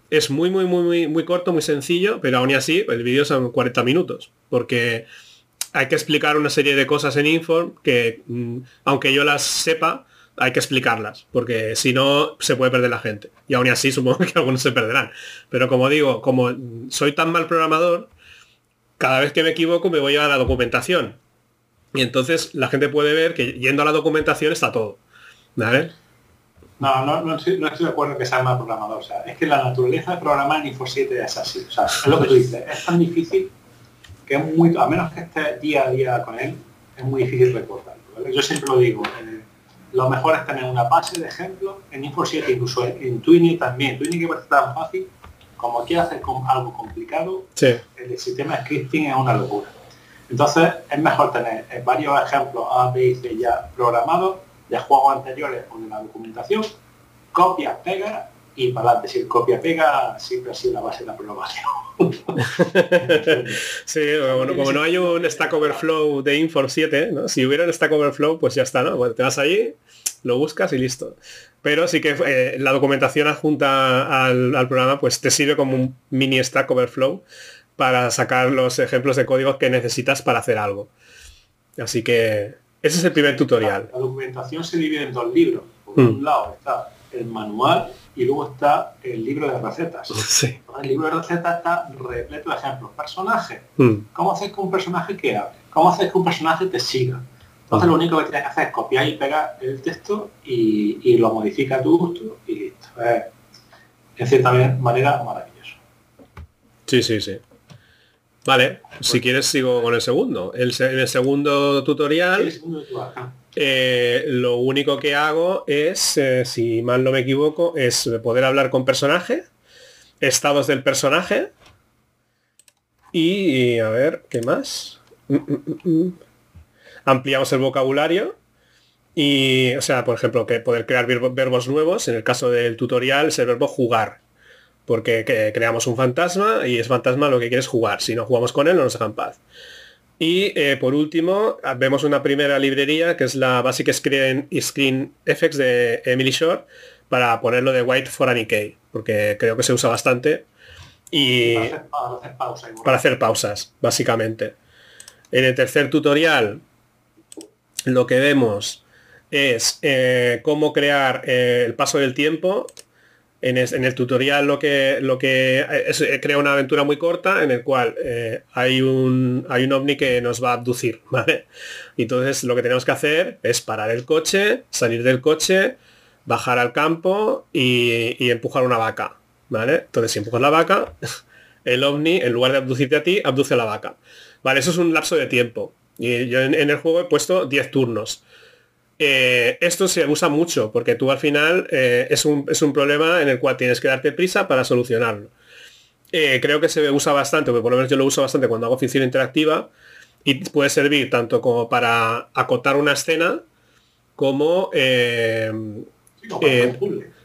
Es muy, muy, muy, muy, muy corto, muy sencillo, pero aún así el vídeo son 40 minutos. Porque hay que explicar una serie de cosas en Inform que, mm, aunque yo las sepa, hay que explicarlas, porque si no se puede perder la gente. Y aún así *laughs* supongo que algunos se perderán. Pero como digo, como soy tan mal programador, cada vez que me equivoco me voy a la documentación. Y entonces la gente puede ver que yendo a la documentación está todo. ¿Vale? No, no, estoy, de acuerdo que sea mal programador. O sea, es que la naturaleza de programar en Info 7 es así. O sea, es lo que tú dices. Es tan difícil que es muy... A menos que esté día a día con él, es muy difícil recordarlo. Yo siempre lo digo. Eh, lo mejor es tener una base de ejemplo en Info 7, incluso en, Twinny también. Twinny que parece tan fácil, como aquí hacer con algo complicado, el sistema de scripting es una locura. Entonces es mejor tener eh, varios ejemplos A, B y C ya programados de juegos anteriores o de la documentación, copia, pega y para adelante. Si el copia pega siempre ha sido la base de la programación. *laughs* sí, bueno, como no hay un Stack Overflow de Infor 7, ¿no? si hubiera un Stack Overflow, pues ya está, ¿no? Bueno, te vas allí, lo buscas y listo. Pero sí que eh, la documentación adjunta al, al, programa pues te sirve como un mini Stack Overflow para sacar los ejemplos de códigos que necesitas para hacer algo. Así que ese es el primer tutorial. La, documentación se divide en dos libros. Por un mm. lado está el manual y luego está el libro de recetas. *laughs* El libro de recetas está repleto de ejemplos. Personaje. Mm. ¿Cómo haces que un personaje que hable? ¿Cómo haces que un personaje te siga? Entonces lo único que tienes que hacer es copiar y pegar el texto y, lo modifica a tu gusto y listo. Es, en cierta manera maravilloso. Sí, sí, sí. Vale, si quieres sigo con el segundo. El, en el segundo tutorial, eh, lo único que hago es, eh, si mal no me equivoco, es poder hablar con personaje, estados del personaje y, a ver, ¿qué más? Mm, mm, mm, Ampliamos el vocabulario y, o sea, por ejemplo, que poder crear verbos nuevos, en el caso del tutorial es el verbo jugar porque creamos un fantasma y es fantasma lo que quieres jugar. Si no jugamos con él, no nos dejan paz. Y eh, por último, vemos una primera librería que es la Basic Screen, Screen Effects de Emily Shore para ponerlo de White for any key, porque creo que se usa bastante. Y para hacer, pausas, básicamente. En el tercer tutorial lo que vemos es eh, cómo crear eh, el paso del tiempo en, el tutorial lo que, lo que es, eh, crea una aventura muy corta en el cual eh, hay, un, hay un ovni que nos va a abducir, *laughs* ¿vale? Entonces lo que tenemos que hacer es parar el coche, salir del coche, bajar al campo y, empujar una vaca, ¿vale? Entonces si empujas la vaca, *laughs* el ovni, en lugar de abducirte a ti, abduce a la vaca. Vale, eso es un lapso de tiempo. Y yo en, en el juego he puesto 10 turnos. Eh, esto se usa mucho porque tú al final eh, es, un, problema en el cual tienes que darte prisa para solucionarlo. Eh, creo que se usa bastante, porque por lo menos yo lo uso bastante cuando hago ficción interactiva y puede servir tanto como para acotar una escena como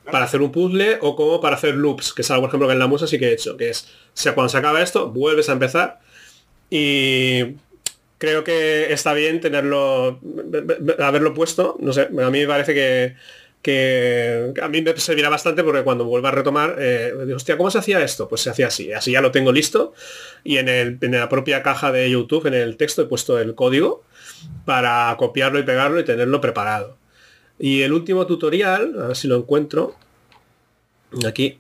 para, hacer un puzzle o como para hacer loops, que es algo, por ejemplo, que en la musa sí que he hecho, que es, sea, cuando se acaba esto, vuelves a empezar y creo que está bien tenerlo, haberlo puesto. No sé, a mí me parece que, a mí me servirá bastante porque cuando vuelva a retomar, eh, digo, hostia, ¿cómo se hacía esto? Pues se hacía así, así ya lo tengo listo y en, en la propia caja de YouTube, en el texto, he puesto el código para copiarlo y pegarlo y tenerlo preparado. Y el último tutorial, a ver si lo encuentro, aquí,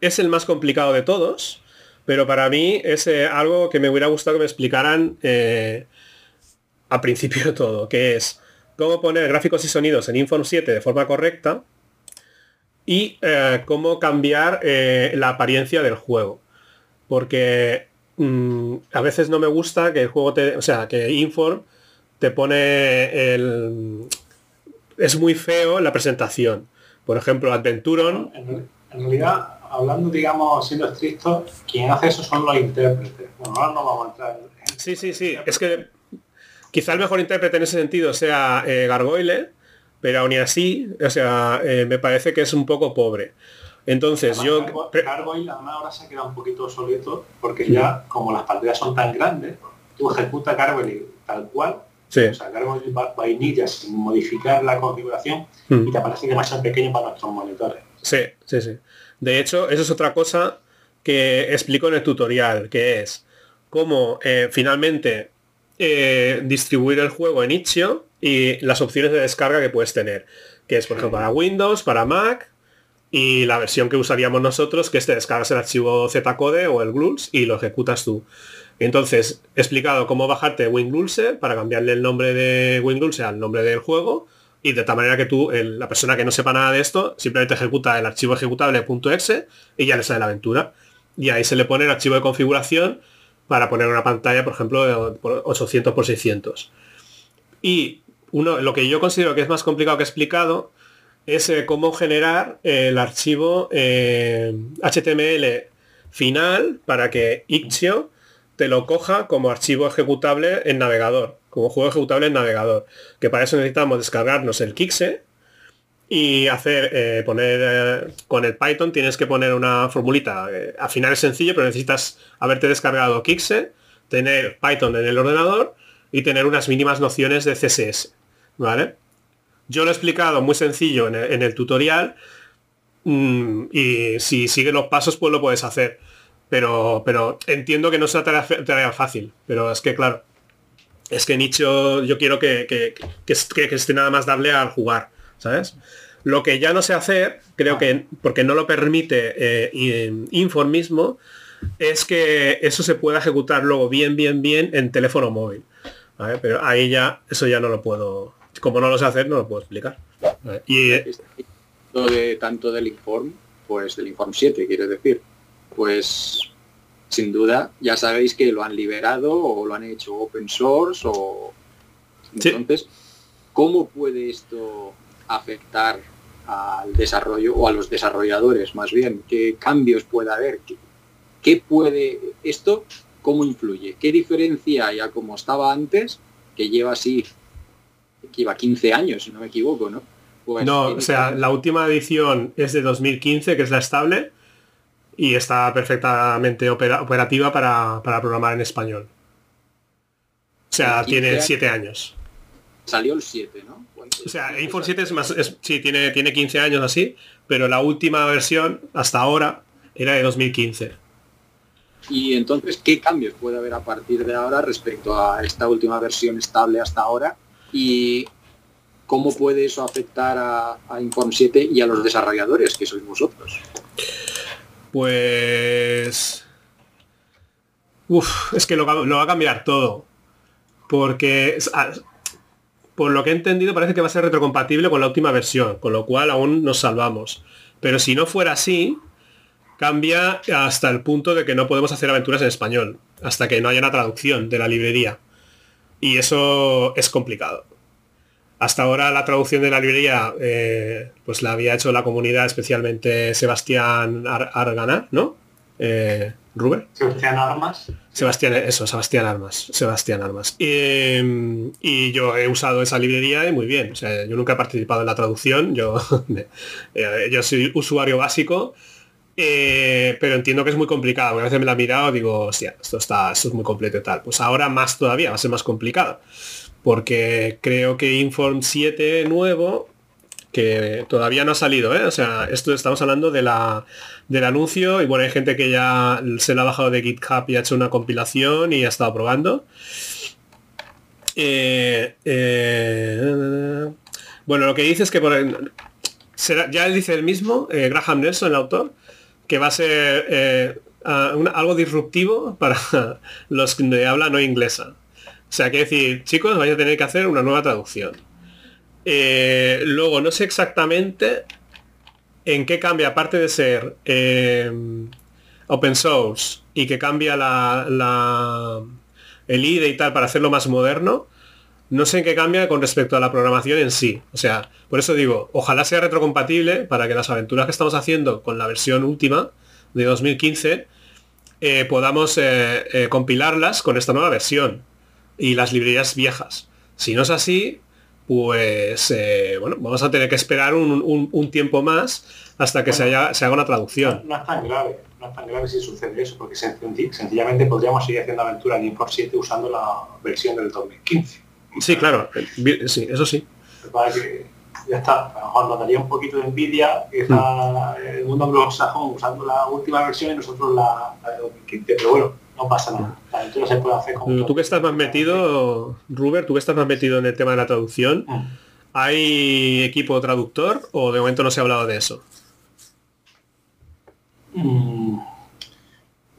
es el más complicado de todos, pero para mí es eh, algo que me hubiera gustado que me explicaran eh, al principio de todo, que es cómo poner gráficos y sonidos en Inform 7 de forma correcta y eh, cómo cambiar la apariencia del juego. Porque mm, a veces no me gusta que el juego te. O sea, que Inform te pone el. Es muy feo la presentación. Por ejemplo, Adventuron. En, realidad, hablando, digamos, siendo estricto, quien hace eso son los intérpretes. Bueno, ahora no vamos a entrar en... Sí, sí, sí. Es que quizá el mejor intérprete en ese sentido sea eh, Gargoyle, pero aún así, o sea, eh, me parece que es un poco pobre. Entonces yo... Gargoyle además ahora se queda un poquito obsoleto porque ya como las pantallas son tan grandes, tú ejecutas Gargoyle tal cual, Sí. o sea, Gargoyle vainilla sin modificar la configuración y te parece demasiado pequeño para nuestros monitores. Sí, sí, sí. De hecho, eso es otra cosa que explico en el tutorial, que es cómo eh, finalmente eh, distribuir el juego en Itch.io y las opciones de descarga que puedes tener, que es por ejemplo para Windows, para Mac y la versión que usaríamos nosotros, que es te descargas el archivo Zcode o el GLULS y lo ejecutas tú. Entonces, he explicado cómo bajarte WinGlulse para cambiarle el nombre de WinGlulse al nombre del juego y de tal manera que tú, la persona que no sepa nada de esto, simplemente ejecuta el archivo ejecutable.exe y ya le sale la aventura. Y ahí se le pone el archivo de configuración para poner una pantalla, por ejemplo, de por 800 por 600. Y uno, lo que yo considero que es más complicado que explicado es eh, cómo generar el archivo eh, HTML final para que Ixio te lo coja como archivo ejecutable en navegador, como juego ejecutable en navegador. Que para eso necesitamos descargarnos el Kixe y hacer, eh, poner eh, con el Python tienes que poner una formulita. eh, al final es sencillo, pero necesitas haberte descargado Kixe, tener Python en el ordenador y tener unas mínimas nociones de CSS. ¿Vale? Yo lo he explicado muy sencillo en el, en el tutorial mm, y si sigues los pasos pues lo puedes hacer. Pero, pero entiendo que no sea tarea, tarea fácil. Pero es que claro, es que Nicho yo quiero que, que, que, esté nada más dable al jugar, ¿sabes? Lo que ya no sé hacer, creo que porque no lo permite eh, y- Inform mismo, es que eso se pueda ejecutar luego bien, bien, bien en teléfono móvil. Pero ahí ya, eso ya no lo puedo, como no lo sé hacer, no lo puedo explicar. Y eh, de tanto del Inform, pues del Inform 7, quiero decir, pues sin duda ya sabéis que lo han liberado o lo han hecho open source o Sí. entonces ¿cómo puede esto afectar al desarrollo o a los desarrolladores más bien? ¿Qué cambios puede haber? ¿Qué, qué puede esto? ¿Cómo influye? ¿Qué diferencia hay a como estaba antes, que lleva así, que lleva 15 años, si no me equivoco, ¿no? Pues, no, ¿qué o sea, la última edición es de 2015, que es la estable, y está perfectamente opera- operativa para, para programar en español. O sea, 15 tiene años. 7 años. Salió el 7, ¿no? O sea, Inform 7 es más, es- sí, tiene, tiene 15 años así, pero la última versión, hasta ahora, era de 2015. Y entonces, ¿qué cambios puede haber a partir de ahora respecto a esta última versión estable hasta ahora? Y cómo puede eso afectar a, a Inform 7 y a los desarrolladores, que sois vosotros. Pues... Uf, es que lo, va- lo va a cambiar todo. Porque, por lo que he entendido, parece que va a ser retrocompatible con la última versión, con lo cual aún nos salvamos. Pero si no fuera así, cambia hasta el punto de que no podemos hacer aventuras en español, hasta que no haya una traducción de la librería. Y eso es complicado. Hasta ahora la traducción de la librería eh, pues la había hecho la comunidad, especialmente Sebastián Ar- Argana, ¿no? Eh, Ruber. Sebastián Armas, Sebastián, eso, Sebastián Armas. Sebastián Armas. Y, y yo he usado esa librería y muy bien. O sea, yo nunca he participado en la traducción. Yo, *laughs* eh, yo soy usuario básico. eh, pero entiendo que es muy complicado. porque A veces me la he mirado y digo, hostia, esto está, esto es muy completo y tal. Pues ahora más todavía, va a ser más complicado. Porque creo que Inform 7 nuevo, que todavía no ha salido, ¿eh? O sea, esto estamos hablando de la, del anuncio y bueno, hay gente que ya se lo ha bajado de GitHub y ha hecho una compilación y ha estado probando. Eh, eh, bueno, lo que dice es que por, será- ya dice el mismo, Graham Nelson, el autor, que va a ser algo disruptivo para *laughs* los de habla no inglesa. O sea, que decir, chicos, vais a tener que hacer una nueva traducción. Eh, luego, no sé exactamente en qué cambia, aparte de ser eh, open source y que cambia el IDE y tal para hacerlo más moderno, no sé en qué cambia con respecto a la programación en sí. O sea, por eso digo, ojalá sea retrocompatible para que las aventuras que estamos haciendo con la versión última de 2015 eh, podamos eh, compilarlas con esta nueva versión y las librerías viejas. Si no es así, pues eh, bueno, vamos a tener que esperar un, tiempo más hasta que se, haya, se haga una traducción. No, es tan grave, no es tan grave si sucede eso, porque sencillamente podríamos seguir haciendo aventura en Import 7 usando la versión del 2015. Sí, claro, sí, eso sí. que ya está, a lo mejor nos daría un poquito de envidia que está mm. el mundo anglosajón usando la última versión y nosotros la, la del 2015, pero bueno, no pasa nada. La aventura se puede hacer con Tú que estás más metido, Ruber, tú que estás más metido en el tema de la traducción, mm. ¿hay equipo traductor o de momento no se ha hablado de eso? Mm.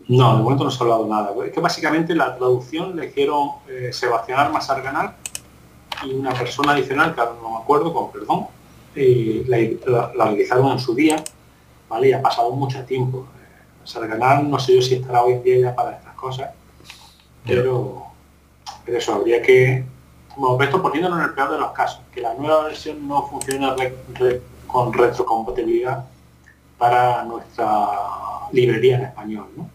No, de momento no se ha hablado nada. Es que básicamente la traducción le hicieron eh, Sebastián Armas Arganal y una persona adicional, que no me acuerdo, con perdón, y la, realizaron en su día, ¿vale? Y ha pasado mucho tiempo. Sarganal no sé yo si estará hoy en día ya para estas cosas, pero, pero eso habría que, como esto poniéndolo en el peor de los casos, que la nueva versión no funciona con retrocompatibilidad para nuestra librería en español, ¿no?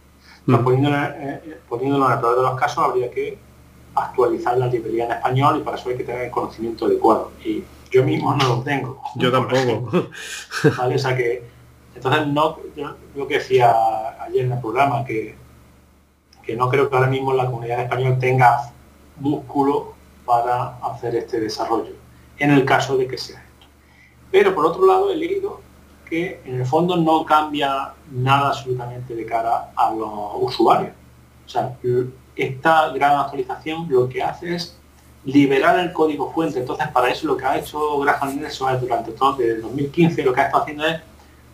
Mm. Poniéndolo, eh, eh, poniéndolo en el peor de los casos habría que actualizar la librería en español y para eso hay que tener el conocimiento adecuado. Y yo mismo no lo tengo. Yo tampoco. *laughs* ¿Vale? O sea que, entonces no, yo, que decía ayer en el programa, que, que no creo que ahora mismo la comunidad española tenga músculo para hacer este desarrollo, en el caso de que sea esto. Pero por otro lado he leído que en el fondo no cambia nada absolutamente de cara a los usuarios. O sea, esta gran actualización lo que hace es liberar el código fuente. Entonces, para eso lo que ha hecho Graham Nelson durante todo desde 2015, lo que ha estado haciendo es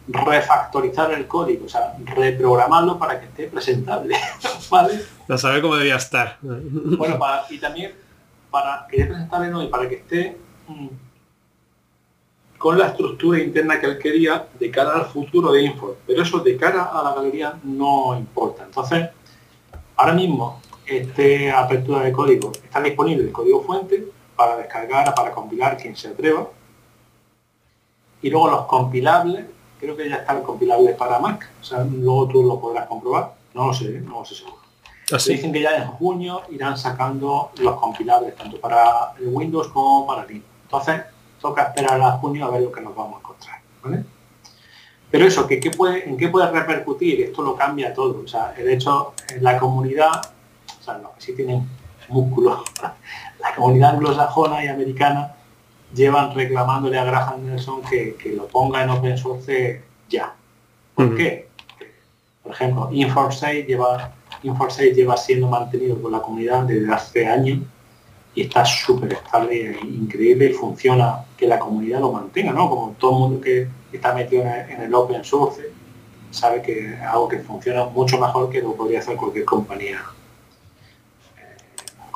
refactorizar el código, o sea, reprogramarlo para que esté presentable. *laughs* ¿Vale? No sabe cómo debía estar. Bueno, y también para que esté presentable no, y para que esté mm, con la estructura interna que él quería de cara al futuro de Info. Pero eso de cara a la galería no importa. Entonces, ahora mismo este apertura de código está disponible el código fuente para descargar, para compilar quien se atreva. Y luego los compilables, creo que ya están compilables para Mac, o sea, luego tú lo podrás comprobar, no lo sé, no lo sé seguro. Así. Dicen que ya en junio irán sacando los compilables tanto para Windows como para Linux. Entonces, toca esperar a junio a ver lo que nos vamos a encontrar. Pero eso, ¿qué, puede, ¿en qué puede repercutir? Esto lo cambia todo. O sea, el hecho, en la comunidad sea, los que sí tienen músculo, *laughs* la comunidad anglosajona y americana llevan reclamándole a Graham Nelson que, lo ponga en open source ya. ¿Por qué? Por ejemplo, Infor6 lleva, lleva siendo mantenido por la comunidad desde hace años y está súper estable e increíble y funciona que la comunidad lo mantenga, ¿no? Como todo el mundo que está metido en el open source sabe que es algo que funciona mucho mejor que lo podría hacer cualquier compañía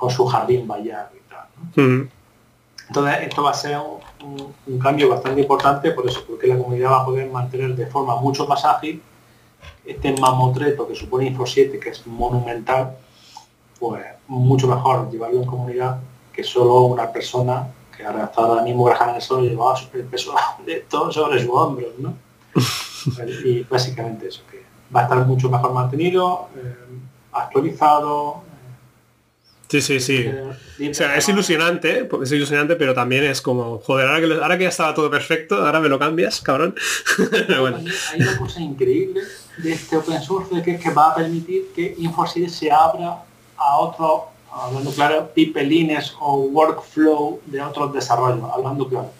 con su jardín vaya y tal. Entonces esto va a ser un, cambio bastante importante por eso, porque la comunidad va a poder mantener de forma mucho más ágil este mamotreto que supone Info 7, que es monumental, pues mucho mejor llevarlo en comunidad que solo una persona que ahora está ahora mismo grajando eso llevaba el peso *laughs* de todo sobre su hombro, ¿no? *laughs* y básicamente eso, que va a estar mucho mejor mantenido, eh, actualizado, Sí, sí, sí. O sea, es ilusionante, es ilusionante, pero también es como, joder, ahora que, ahora que ya estaba todo perfecto, ahora me lo cambias, cabrón. *laughs* bueno. Hay una cosa increíble de este open source que es que va a permitir que Infosys se abra a otros, hablando claro, pipelines o workflow de otros desarrollos, hablando claro.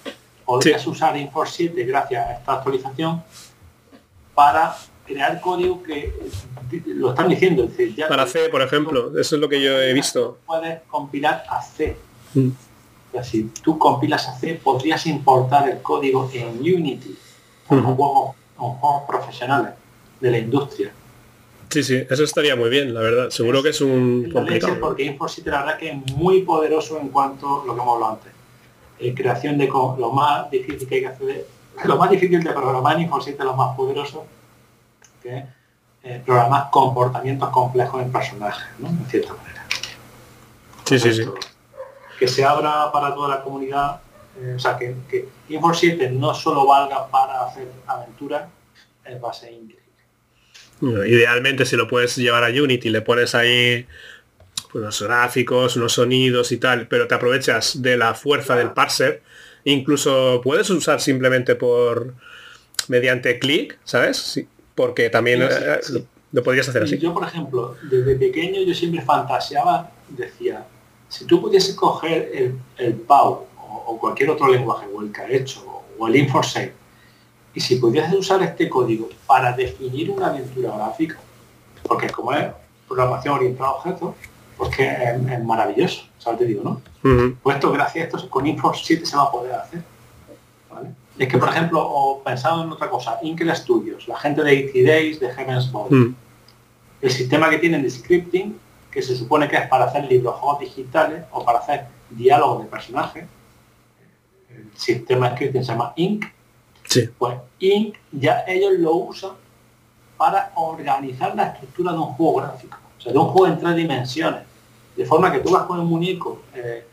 Podrías usar Info 7 gracias a esta actualización para crear código que lo están diciendo. Para C, por ejemplo, eso es lo que yo he visto. Puedes compilar a C. Mm. Si tú compilas a C, podrías importar el código en Unity, con juegos, profesionales de la industria. Sí, sí, eso estaría muy bien, la verdad. Seguro que es un complicado. Porque Infosite la verdad que es muy poderoso en cuanto a lo que hemos hablado antes. Eh, creación de lo más difícil que hay que hacer, lo más difícil de programar en Infosite lo más poderoso que eh, programar comportamientos complejos en personajes, ¿no? En cierta manera. Sí, sí, sí. Que se abra para toda la comunidad, eh, o sea, que, que Infor 7 no solo valga para hacer aventuras, es base increíble. idealmente si lo puedes llevar a Unity, le pones ahí pues, unos gráficos, unos sonidos y tal, pero te aprovechas de la fuerza del parser, incluso puedes usar simplemente por mediante clic, ¿sabes? Sí, porque también eh, Lo, podrías hacer así. Yo, por ejemplo, desde pequeño yo siempre fantaseaba, decía, si tú pudieses coger el, el PAU o, cualquier otro lenguaje, o el hecho o el Infor6, y si pudieses usar este código para definir una aventura gráfica, porque como es programación orientada a objetos, pues que es, maravilloso, ¿sabes? Te digo, ¿no? Pues esto gracias a esto con Infor 7 se va a poder hacer. Es que, por ejemplo, o pensado en otra cosa, Inkel Studios, la gente de 80 Days, de Heaven's Ball, el sistema que tienen de scripting, que se supone que es para hacer libros juegos digitales o para hacer diálogos de personajes, el sistema de scripting se llama Ink, pues Ink ya ellos lo usan para organizar la estructura de un juego gráfico, o sea, de un juego en tres dimensiones, de forma que tú vas con el muñeco, eh,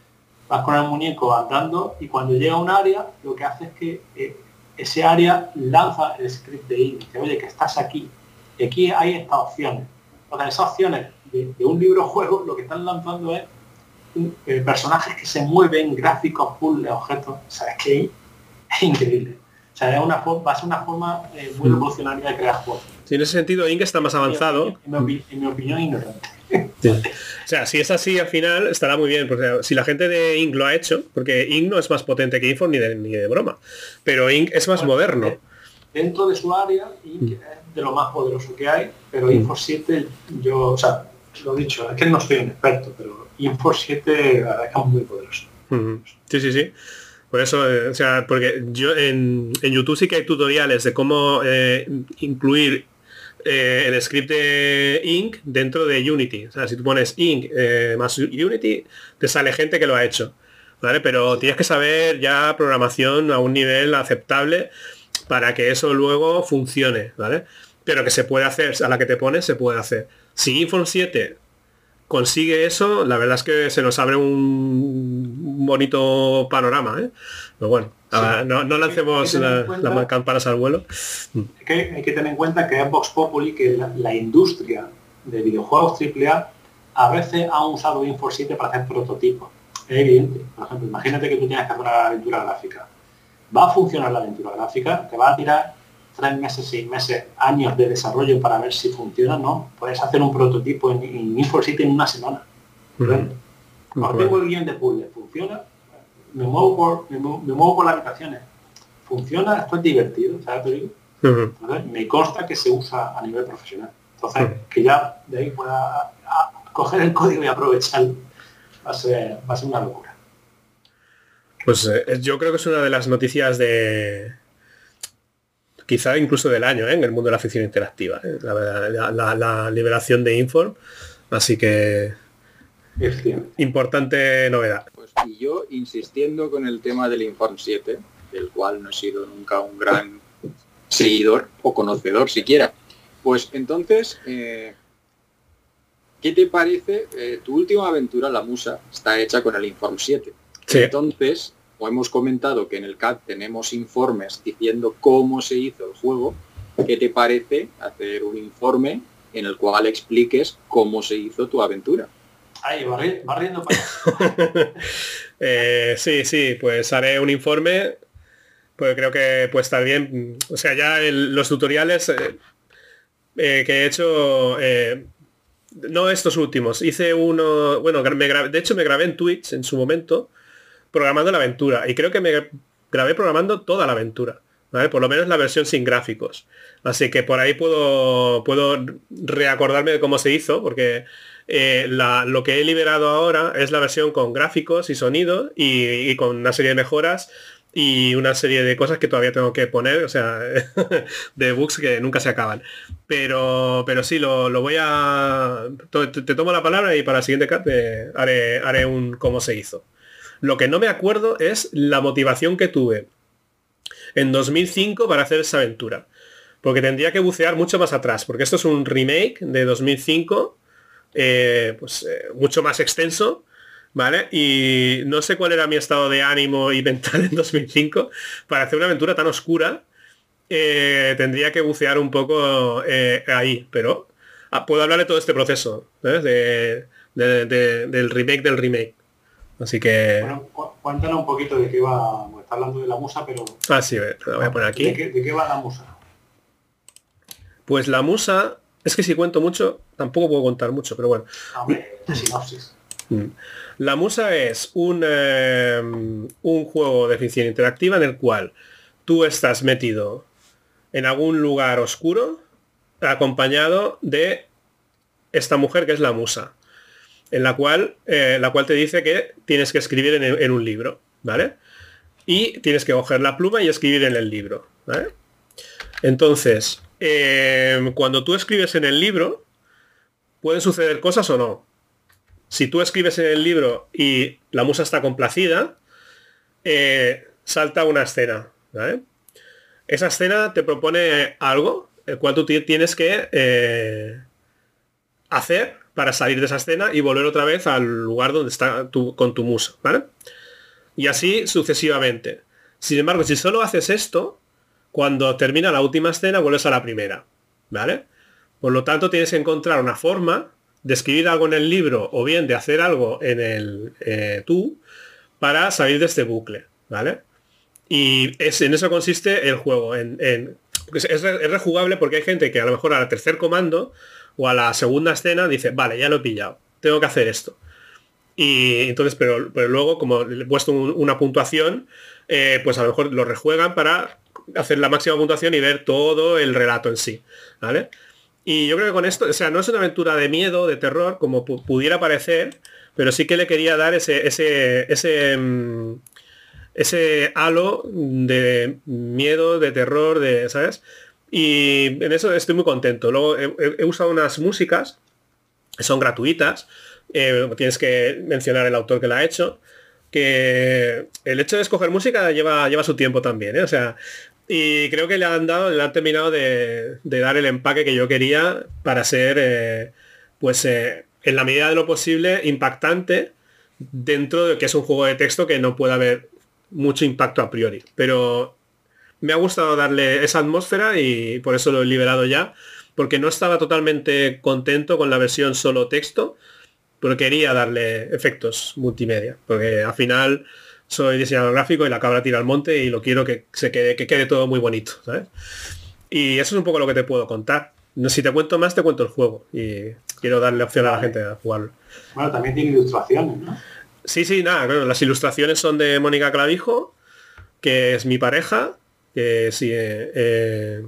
vas con el muñeco andando y cuando llega a un área, lo que hace es que eh, ese área lanza el script de Ink, dice, oye, que estás aquí, y aquí hay estas opciones. Entonces, esas opciones de, un libro juego lo que están lanzando es eh, personajes que se mueven, gráficos, puzzles, objetos, ¿sabes qué? Es increíble. O sea, es una, va a ser una forma eh, muy mm. revolucionaria de crear juegos. Sí, en ese sentido, Ink está más avanzado. En mi, opinión, ignorante. O sea, si es así al final estará muy bien, porque si la gente de Ink lo ha hecho, porque Ink no es más potente que Info ni de, ni de broma, pero Ink es más moderno. Dentro de su área, Ink mm. es de lo más poderoso que hay, pero Info 7, yo, o sea, lo he dicho, es que no soy un experto, pero Info 7 la verdad es muy poderoso. Sí, sí, sí. Por eso, eh, o sea, porque yo en, YouTube sí que hay tutoriales de cómo eh, incluir eh, el script de Ink dentro de Unity. O sea, si tú pones Ink más Unity, te sale gente que lo ha hecho. ¿Vale? Pero tienes que saber ya programación a un nivel aceptable para que eso luego funcione, ¿vale? Pero que se puede hacer, a la que te pones se puede hacer. Si Inform 7 consigue eso, la verdad es que se nos abre un bonito panorama. ¿eh? Pero bueno, no, lancemos las campanas al vuelo. Hay que, hay que, tener en cuenta que es Vox Populi, que la, industria de videojuegos AAA a veces ha usado Infor 7 para hacer prototipos. Es evidente. Por ejemplo, imagínate que tú tienes que hacer una aventura gráfica. Va a funcionar la aventura gráfica, te va a tirar tres meses, seis meses, años de desarrollo para ver si funciona, ¿no? Puedes hacer un prototipo en, en Infor7 en una semana. Cuando tengo el guion de puzzle, ¿funciona? Me muevo por, me, muevo por las habitaciones. ¿Funciona? Esto es divertido, ¿sabes? Me consta que se usa a nivel profesional. Entonces, que ya de ahí pueda coger el código y aprovecharlo, va a ser, va a ser una locura. Pues eh, yo creo que es una de las noticias de, quizá incluso del año ¿eh? en el mundo de la ficción interactiva, ¿eh? la, liberación de Inform. Así que importante novedad. Y yo insistiendo con el tema del Inform 7, del cual no he sido nunca un gran seguidor o conocedor siquiera. Pues entonces, eh, ¿qué te parece? tu última aventura, La Musa, está hecha con el Inform 7. Entonces, o hemos comentado que en el CAD tenemos informes diciendo cómo se hizo el juego, ¿qué te parece hacer un informe en el cual expliques cómo se hizo tu aventura? Ahí, barriendo para *laughs* eh, Sí, sí, pues haré un informe, pues creo que puede estar bien. O sea, ya los tutoriales eh, eh, que he hecho, no estos últimos, hice uno, bueno, de hecho me grabé en Twitch en su momento, programando la aventura. Y creo que me grabé programando toda la aventura. ¿vale? Por lo menos la versión sin gráficos. Así que por ahí puedo, puedo reacordarme de cómo se hizo, porque eh, lo que he liberado ahora es la versión con gráficos y sonido y, con una serie de mejoras y una serie de cosas que todavía tengo que poner, o sea, *laughs* de bugs que nunca se acaban. Pero, pero sí, lo, voy a... Te, tomo la palabra y para el siguiente cat haré, haré un cómo se hizo. Lo que no me acuerdo es la motivación que tuve en 2005 para hacer esa aventura. Porque tendría que bucear mucho más atrás, porque esto es un remake de 2005, eh, pues eh, mucho más extenso, ¿vale? Y no sé cuál era mi estado de ánimo y *laughs* mental en 2005 para hacer una aventura tan oscura. Eh, tendría que bucear un poco ahí, pero ah, puedo hablar de todo este proceso, de, del remake del remake. Así que... Bueno, cuéntanos un poquito de qué va, está hablando de la musa, pero... Ah, sí, voy a poner aquí. ¿De qué, va la musa? Pues la musa, es que si cuento mucho, tampoco puedo contar mucho, pero bueno. Hombre, sinopsis. Mm. La Musa es un, eh, un juego de ficción interactiva en el cual tú estás metido en algún lugar oscuro acompañado de esta mujer que es la musa, en la cual, eh, la cual te dice que tienes que escribir en, un libro, ¿vale? Y tienes que coger la pluma y escribir en el libro, ¿vale? Entonces, eh, cuando tú escribes en el libro, pueden suceder cosas o no. Si tú escribes en el libro y la musa está complacida, eh, salta una escena. Esa escena te propone algo, el cual tú tienes que eh, hacer para salir de esa escena y volver otra vez al lugar donde está tu, con tu musa, ¿vale? Y así sucesivamente. Sin embargo, si solo haces esto, cuando termina la última escena vuelves a la primera, ¿vale? Por lo tanto, tienes que encontrar una forma de escribir algo en el libro o bien de hacer algo en el eh, tú para salir de este bucle, ¿vale? Y es, en eso consiste el juego. En, es, rejugable porque hay gente que a lo mejor al tercer comando o a la segunda escena dice, vale, ya lo he pillado, tengo que hacer esto. Y entonces, pero, pero luego, como le he puesto una puntuación, eh, pues a lo mejor lo rejuegan para hacer la máxima puntuación y ver todo el relato en sí. ¿Vale? Y yo creo que con esto, o sea, no es una aventura de miedo, de terror, como pudiera parecer, pero sí que le quería dar ese, ese, ese, mm, ese halo de miedo, de terror, de, ¿sabes? Y en eso estoy muy contento. Luego he, usado unas músicas, son gratuitas, eh, tienes que mencionar el autor que la ha hecho, que el hecho de escoger música lleva, lleva su tiempo también, ¿eh? O sea, y creo que le han dado, le han terminado de, dar el empaque que yo quería para ser, eh, pues, en la medida de lo posible, impactante dentro de que es un juego de texto que no puede haber mucho impacto a priori. Pero me ha gustado darle esa atmósfera y por eso lo he liberado ya, porque no estaba totalmente contento con la versión solo texto, pero quería darle efectos multimedia, porque al final soy diseñador gráfico y la cabra tira al monte y lo quiero que se quede, que quede todo muy bonito, Y eso es un poco lo que te puedo contar. Si te cuento más, te cuento el juego y quiero darle opción a la gente a jugarlo. Bueno, también tiene ilustraciones, ¿no? Sí, sí, nada, las ilustraciones son de Mónica Clavijo, que es mi pareja, que sí, eh, eh,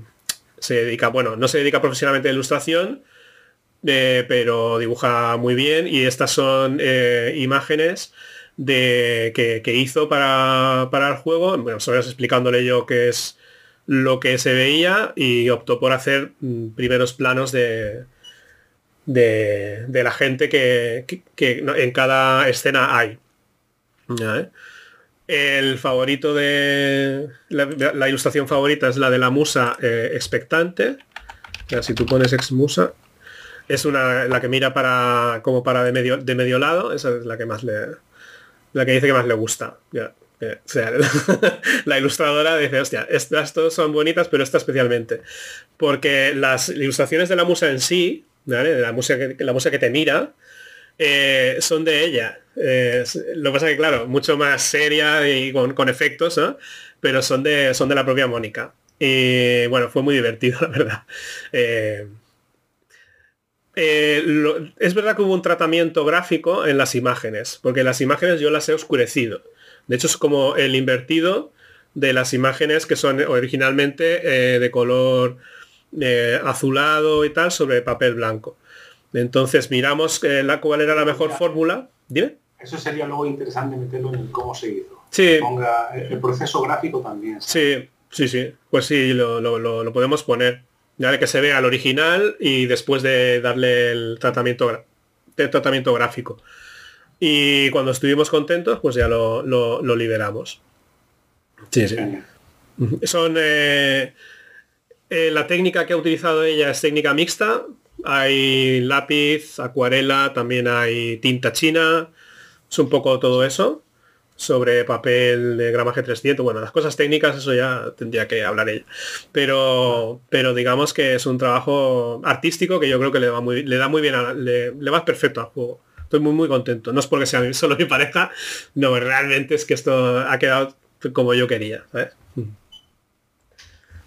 se dedica, bueno, no se dedica profesionalmente a ilustración, eh, pero dibuja muy bien y estas son imágenes de, que, hizo para, para, el juego. Bueno, solo explicándole yo qué es lo que se veía y optó por hacer mm, primeros planos de, de, la gente que, en cada escena hay. El favorito de... La, ilustración favorita es la de la musa eh, expectante. si tú pones ex musa, es una la que mira para como para de medio de medio lado esa es la que más le la que dice que más le gusta *laughs* la ilustradora dice hostia estas todas son bonitas pero esta especialmente porque las ilustraciones de la musa en sí la música que, la música que te mira, eh, son de ella. Eh, lo que pasa que, claro, mucho más seria y con, efectos, pero son de, son de la propia Mónica. Y bueno, fue muy divertido, *laughs* la verdad. Eh, es verdad que hubo un tratamiento gráfico en las imágenes, porque las imágenes yo las he oscurecido. De hecho, es como el invertido de las imágenes que son originalmente de color eh, azulado y tal sobre papel blanco. Entonces miramos eh, la, cuál era la mejor fórmula. Dime. Eso sería luego interesante meterlo en cómo se hizo. Sí. Ponga el proceso gráfico también. Sí, sí, sí. Pues sí, lo, podemos poner. Ya que se vea el original y después de darle el tratamiento, el tratamiento gráfico. Y cuando estuvimos contentos, pues ya lo, liberamos. Sí, sí. Son eh, eh, la técnica que ha utilizado ella es técnica mixta. Hay lápiz, acuarela, también hay tinta china. Es un poco todo eso. Sobre papel de gramaje 300. Bueno, las cosas técnicas, eso ya tendría que hablar ella. Pero, pero digamos que es un trabajo artístico que yo creo que le, va muy, le da muy bien, le, va perfecto al juego. Estoy muy, muy contento. No es porque sea *laughs* solo mi pareja, no, realmente es que esto ha quedado como yo quería.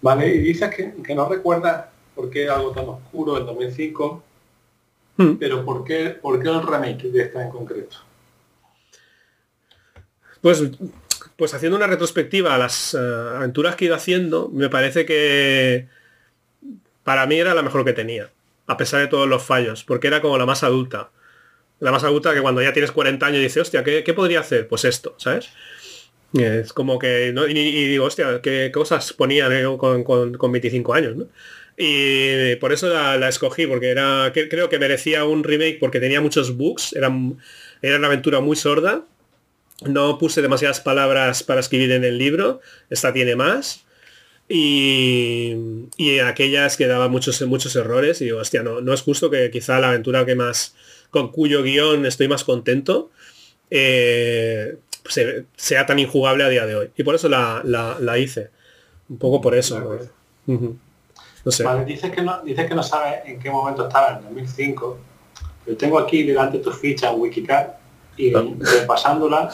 Vale, y dices que, no recuerdas por qué algo tan oscuro en 2005, hmm. pero ¿por qué, ¿por qué el remake de esta en concreto? Pues, pues haciendo una retrospectiva a las eh, aventuras que he ido haciendo, me parece que para mí era la mejor que tenía, a pesar de todos los fallos, porque era como la más adulta. La más adulta que cuando ya tienes 40 años dices, hostia, ¿qué, podría hacer? Pues esto, ¿sabes? Es como que, y, digo, hostia, ¿qué cosas ponía con, con, 25 años? ¿no? Y por eso la, escogí, porque era, creo que merecía un remake porque tenía muchos bugs, era, era una aventura muy sorda. No puse demasiadas palabras para escribir en el libro, esta tiene más. Y, y aquellas que daba muchos, muchos errores y digo, hostia, no, no es justo que quizá la aventura que más, con cuyo guion estoy más contento, eh, sea tan injugable a día de hoy. Y por eso la, hice. Un poco por eso. No sé. Vale, dices que no, dices que no sabes en qué momento estaba, en 2005. Yo tengo aquí delante tu ficha en Wikicard y ah. repasándola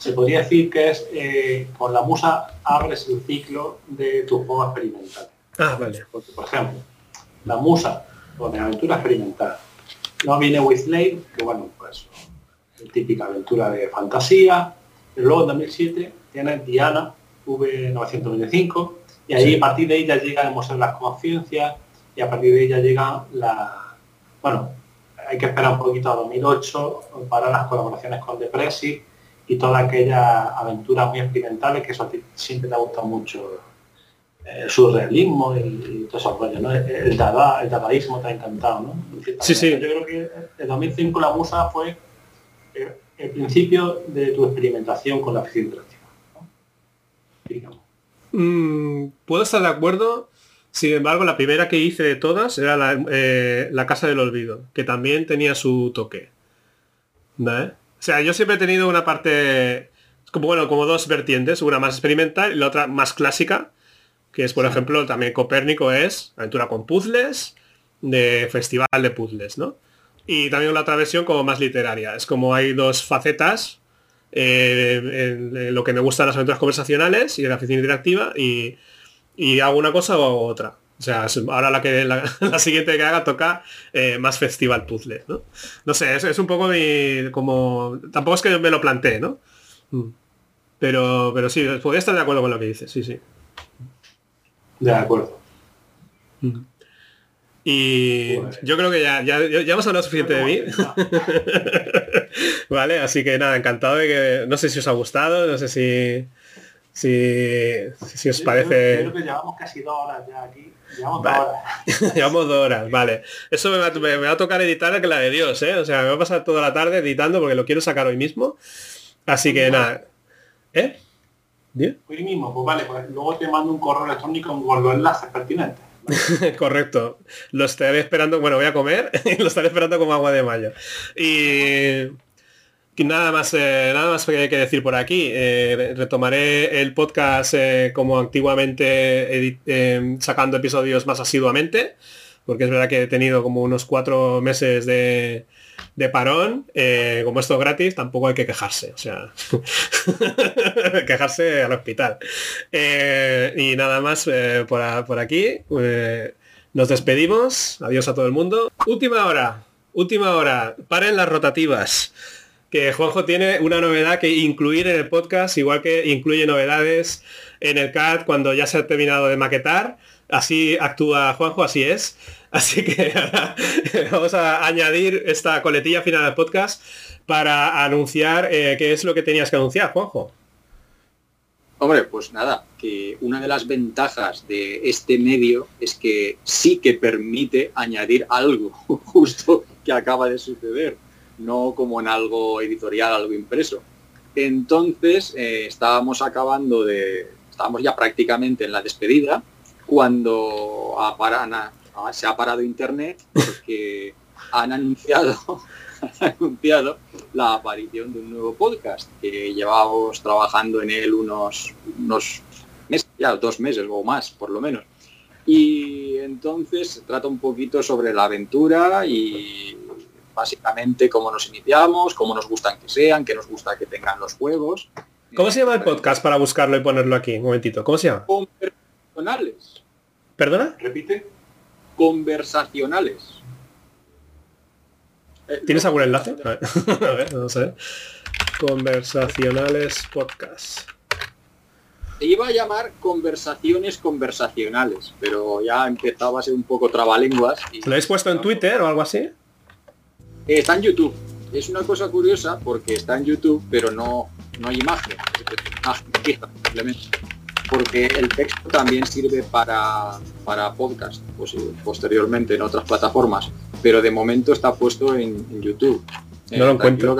se podría decir que es eh, con la musa abres el ciclo de tu juego experimental. Ah, vale. Porque, por ejemplo, la musa pone aventura experimental. No viene with Lane, que bueno, pues típica aventura de fantasía. Pero luego en 2007 tiene Diana V925 y ahí a partir de ella llega el Museo de las Conciencias y a partir de ella llega la... Bueno, hay que esperar un poquito a 2008 para las colaboraciones con Depresi y todas aquellas aventuras muy experimentales que eso siempre te ha gustado mucho el eh, surrealismo y, y todo eso ¿no? El, dada, el dadaísmo te ha encantado, ¿no? Sí, sí. Yo creo que en 2005 la musa fue el, principio de tu experimentación con la ficción interactiva. Mm, puedo estar de acuerdo, sin embargo, la primera que hice de todas era la, eh, la Casa del Olvido, que también tenía su toque. ¿Vale? O sea, yo siempre he tenido una parte, como bueno, como dos vertientes, una más experimental y la otra más clásica, que es, por ejemplo, también Copérnico es aventura con puzzles, de festival de puzzles, ¿no? Y también la otra versión como más literaria. Es como hay dos facetas, eh, en, lo que me gustan las aventuras conversacionales y la afición interactiva, y, y hago una cosa o hago otra. O sea, ahora la que *laughs* la, siguiente que haga toca eh, más festival puzzle, ¿no? No sé, es, un poco mi, como. Tampoco es que me lo planteé, ¿no? Mm. Pero, pero sí, podría estar de acuerdo con lo que dices, sí, sí. De acuerdo. Mm. Y yo creo que ya, ya, ya hemos hablado suficiente de mí. *laughs* vale, así que nada, encantado de que. No sé si os ha gustado, no sé si. Si, si os parece. creo que llevamos casi dos horas ya aquí. Llevamos dos horas. *laughs* Llevamos dos horas, vale. Eso me va, a tocar editar que la de Dios, ¿eh? O sea, me va a pasar toda la tarde editando porque lo quiero sacar hoy mismo. Así que nada. ¿Eh? Hoy mismo, pues vale, pues luego te mando un correo electrónico con los enlaces pertinentes. *laughs* Correcto. Lo estaré esperando, bueno, voy a comer *laughs* y lo estaré esperando como agua de mayo. Y nada más, eh, nada más que decir por aquí. Eh, retomaré el podcast eh, como antiguamente sacando episodios más asiduamente, porque es verdad que he tenido como unos cuatro meses de, parón. como esto es gratis, tampoco hay que quejarse. O sea, *laughs* quejarse al hospital. y nada más por, por, aquí. nos despedimos. Adiós a todo el mundo. Última hora. Última hora. Paren las rotativas que Juanjo tiene una novedad que incluir en el podcast, igual que incluye novedades en el CAD cuando ya se ha terminado de maquetar. Así actúa Juanjo, así es. *laughs* Así que *laughs* vamos a añadir esta coletilla final del podcast para anunciar eh, qué es lo que tenías que anunciar, Juanjo. Hombre, pues nada, que una de las ventajas de este medio es que sí que permite añadir algo *laughs* justo que acaba de suceder no como en algo editorial, algo impreso. Entonces eh, estábamos acabando de, estábamos ya prácticamente en la despedida cuando se ha parado internet porque *laughs* han anunciado, *laughs* anunciado la aparición de un nuevo podcast que llevábamos trabajando en él unos, unos meses, ya dos meses o más por lo menos. Y entonces trata un poquito sobre la aventura y básicamente cómo nos iniciamos, cómo nos gustan que sean, qué nos gusta que tengan los juegos. ¿Cómo se llama el podcast para buscarlo y ponerlo aquí? Un momentito. ¿Cómo se llama? Conversacionales. ¿Perdona? Repite. Conversacionales. Eh, ¿Tienes algún enlace? A ver, *laughs* a ver, vamos a ver. Conversacionales podcast. Se iba a llamar conversaciones conversacionales, pero ya empezaba a ser un poco trabalenguas. Y... ¿Lo habéis puesto en Twitter o algo así? Eh, está en YouTube. Es una cosa curiosa porque está en YouTube, pero no, no hay imagen. simplemente. Porque el texto también sirve para, para podcast, pues, posteriormente en otras plataformas, pero de momento está puesto en, en YouTube. No lo encuentro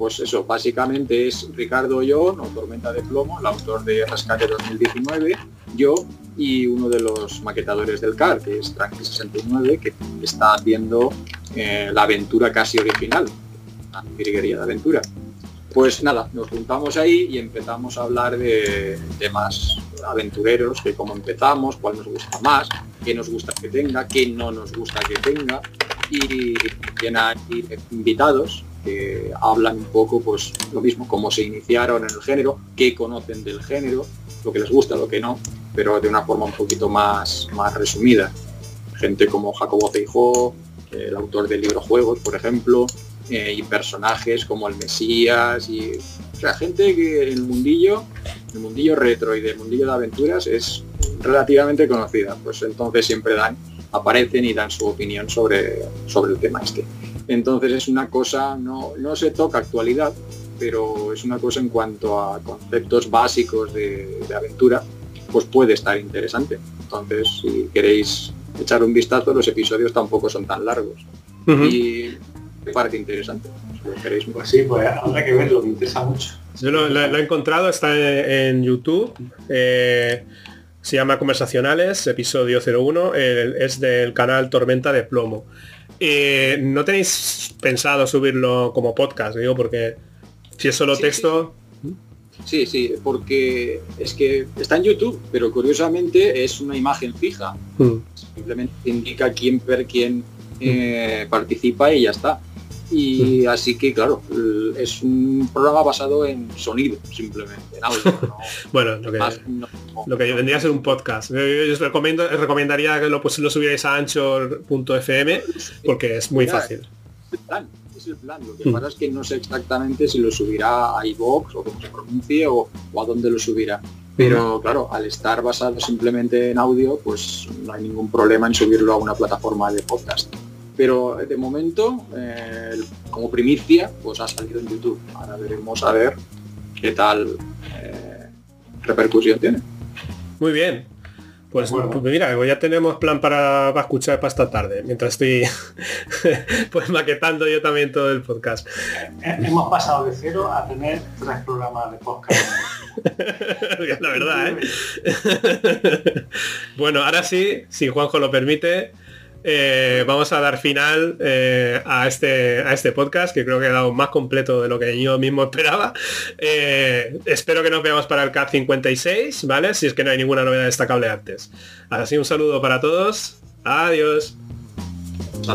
pues eso, básicamente es Ricardo Ollón, o Tormenta de Plomo, el autor de Rescate 2019, yo y uno de los maquetadores del CAR, que es Tranqui 69, que está haciendo eh, la aventura casi original, la virguería de aventura. Pues nada, nos juntamos ahí y empezamos a hablar de temas aventureros, de cómo empezamos, cuál nos gusta más, qué nos gusta que tenga, qué no nos gusta que tenga, y tiene invitados que hablan un poco, pues lo mismo, cómo se iniciaron en el género, qué conocen del género, lo que les gusta, lo que no, pero de una forma un poquito más, más resumida. Gente como Jacobo Feijó, el autor del libro Juegos, por ejemplo, eh, y personajes como el Mesías, y o sea, gente que el mundillo, el mundillo retro y del mundillo de aventuras es relativamente conocida, pues entonces siempre dan, aparecen y dan su opinión sobre, sobre el tema este. Entonces es una cosa, no, no se toca actualidad, pero es una cosa en cuanto a conceptos básicos de, aventura, pues puede estar interesante. Entonces, si queréis echar un vistazo, los episodios tampoco son tan largos. Y me parece interesante. Si queréis... Pues sí, pues habrá que verlo, me interesa mucho. Yo lo, he encontrado, está en, YouTube. Eh, se llama Conversacionales, episodio 01. es del canal Tormenta de Plomo. Eh, ¿No tenéis pensado subirlo como podcast? Digo, porque si es solo texto... Sí. sí. porque es que está en YouTube, pero curiosamente es una imagen fija. Mm. Simplemente indica quién, per, quién eh, participa y ya está. Y así que, claro, es un programa basado en sonido, simplemente, en audio. *laughs* bueno, lo que, vendría a ser un podcast. Yo, os recomiendo, recomendaría que lo, pues, lo subierais a anchor.fm porque es muy fácil. Plan, es el plan. Lo que mm. pasa es que no sé exactamente si lo subirá a iVoox o cómo se pronuncie o, a dónde lo subirá. Pero claro, al estar basado simplemente en audio, pues no hay ningún problema en subirlo a una plataforma de podcast pero de momento, eh, como primicia, pues ha salido en YouTube. Ahora veremos a ver qué tal eh, repercusión tiene. Muy bien. Pues, pues mira, ya tenemos plan para, escuchar para esta tarde, mientras estoy *laughs* pues maquetando yo también todo el podcast. Eh, hemos pasado de cero a tener tres programas de podcast. *laughs* La verdad, ¿eh? *laughs* bueno, ahora sí, si Juanjo lo permite, eh, vamos a dar final eh, a, este, a este podcast, que creo que ha dado más completo de lo que yo mismo esperaba. Eh, espero que nos veamos para el CAP 56, ¿vale? Si es que no hay ninguna novedad destacable antes. Así un saludo para todos. Adiós. Hasta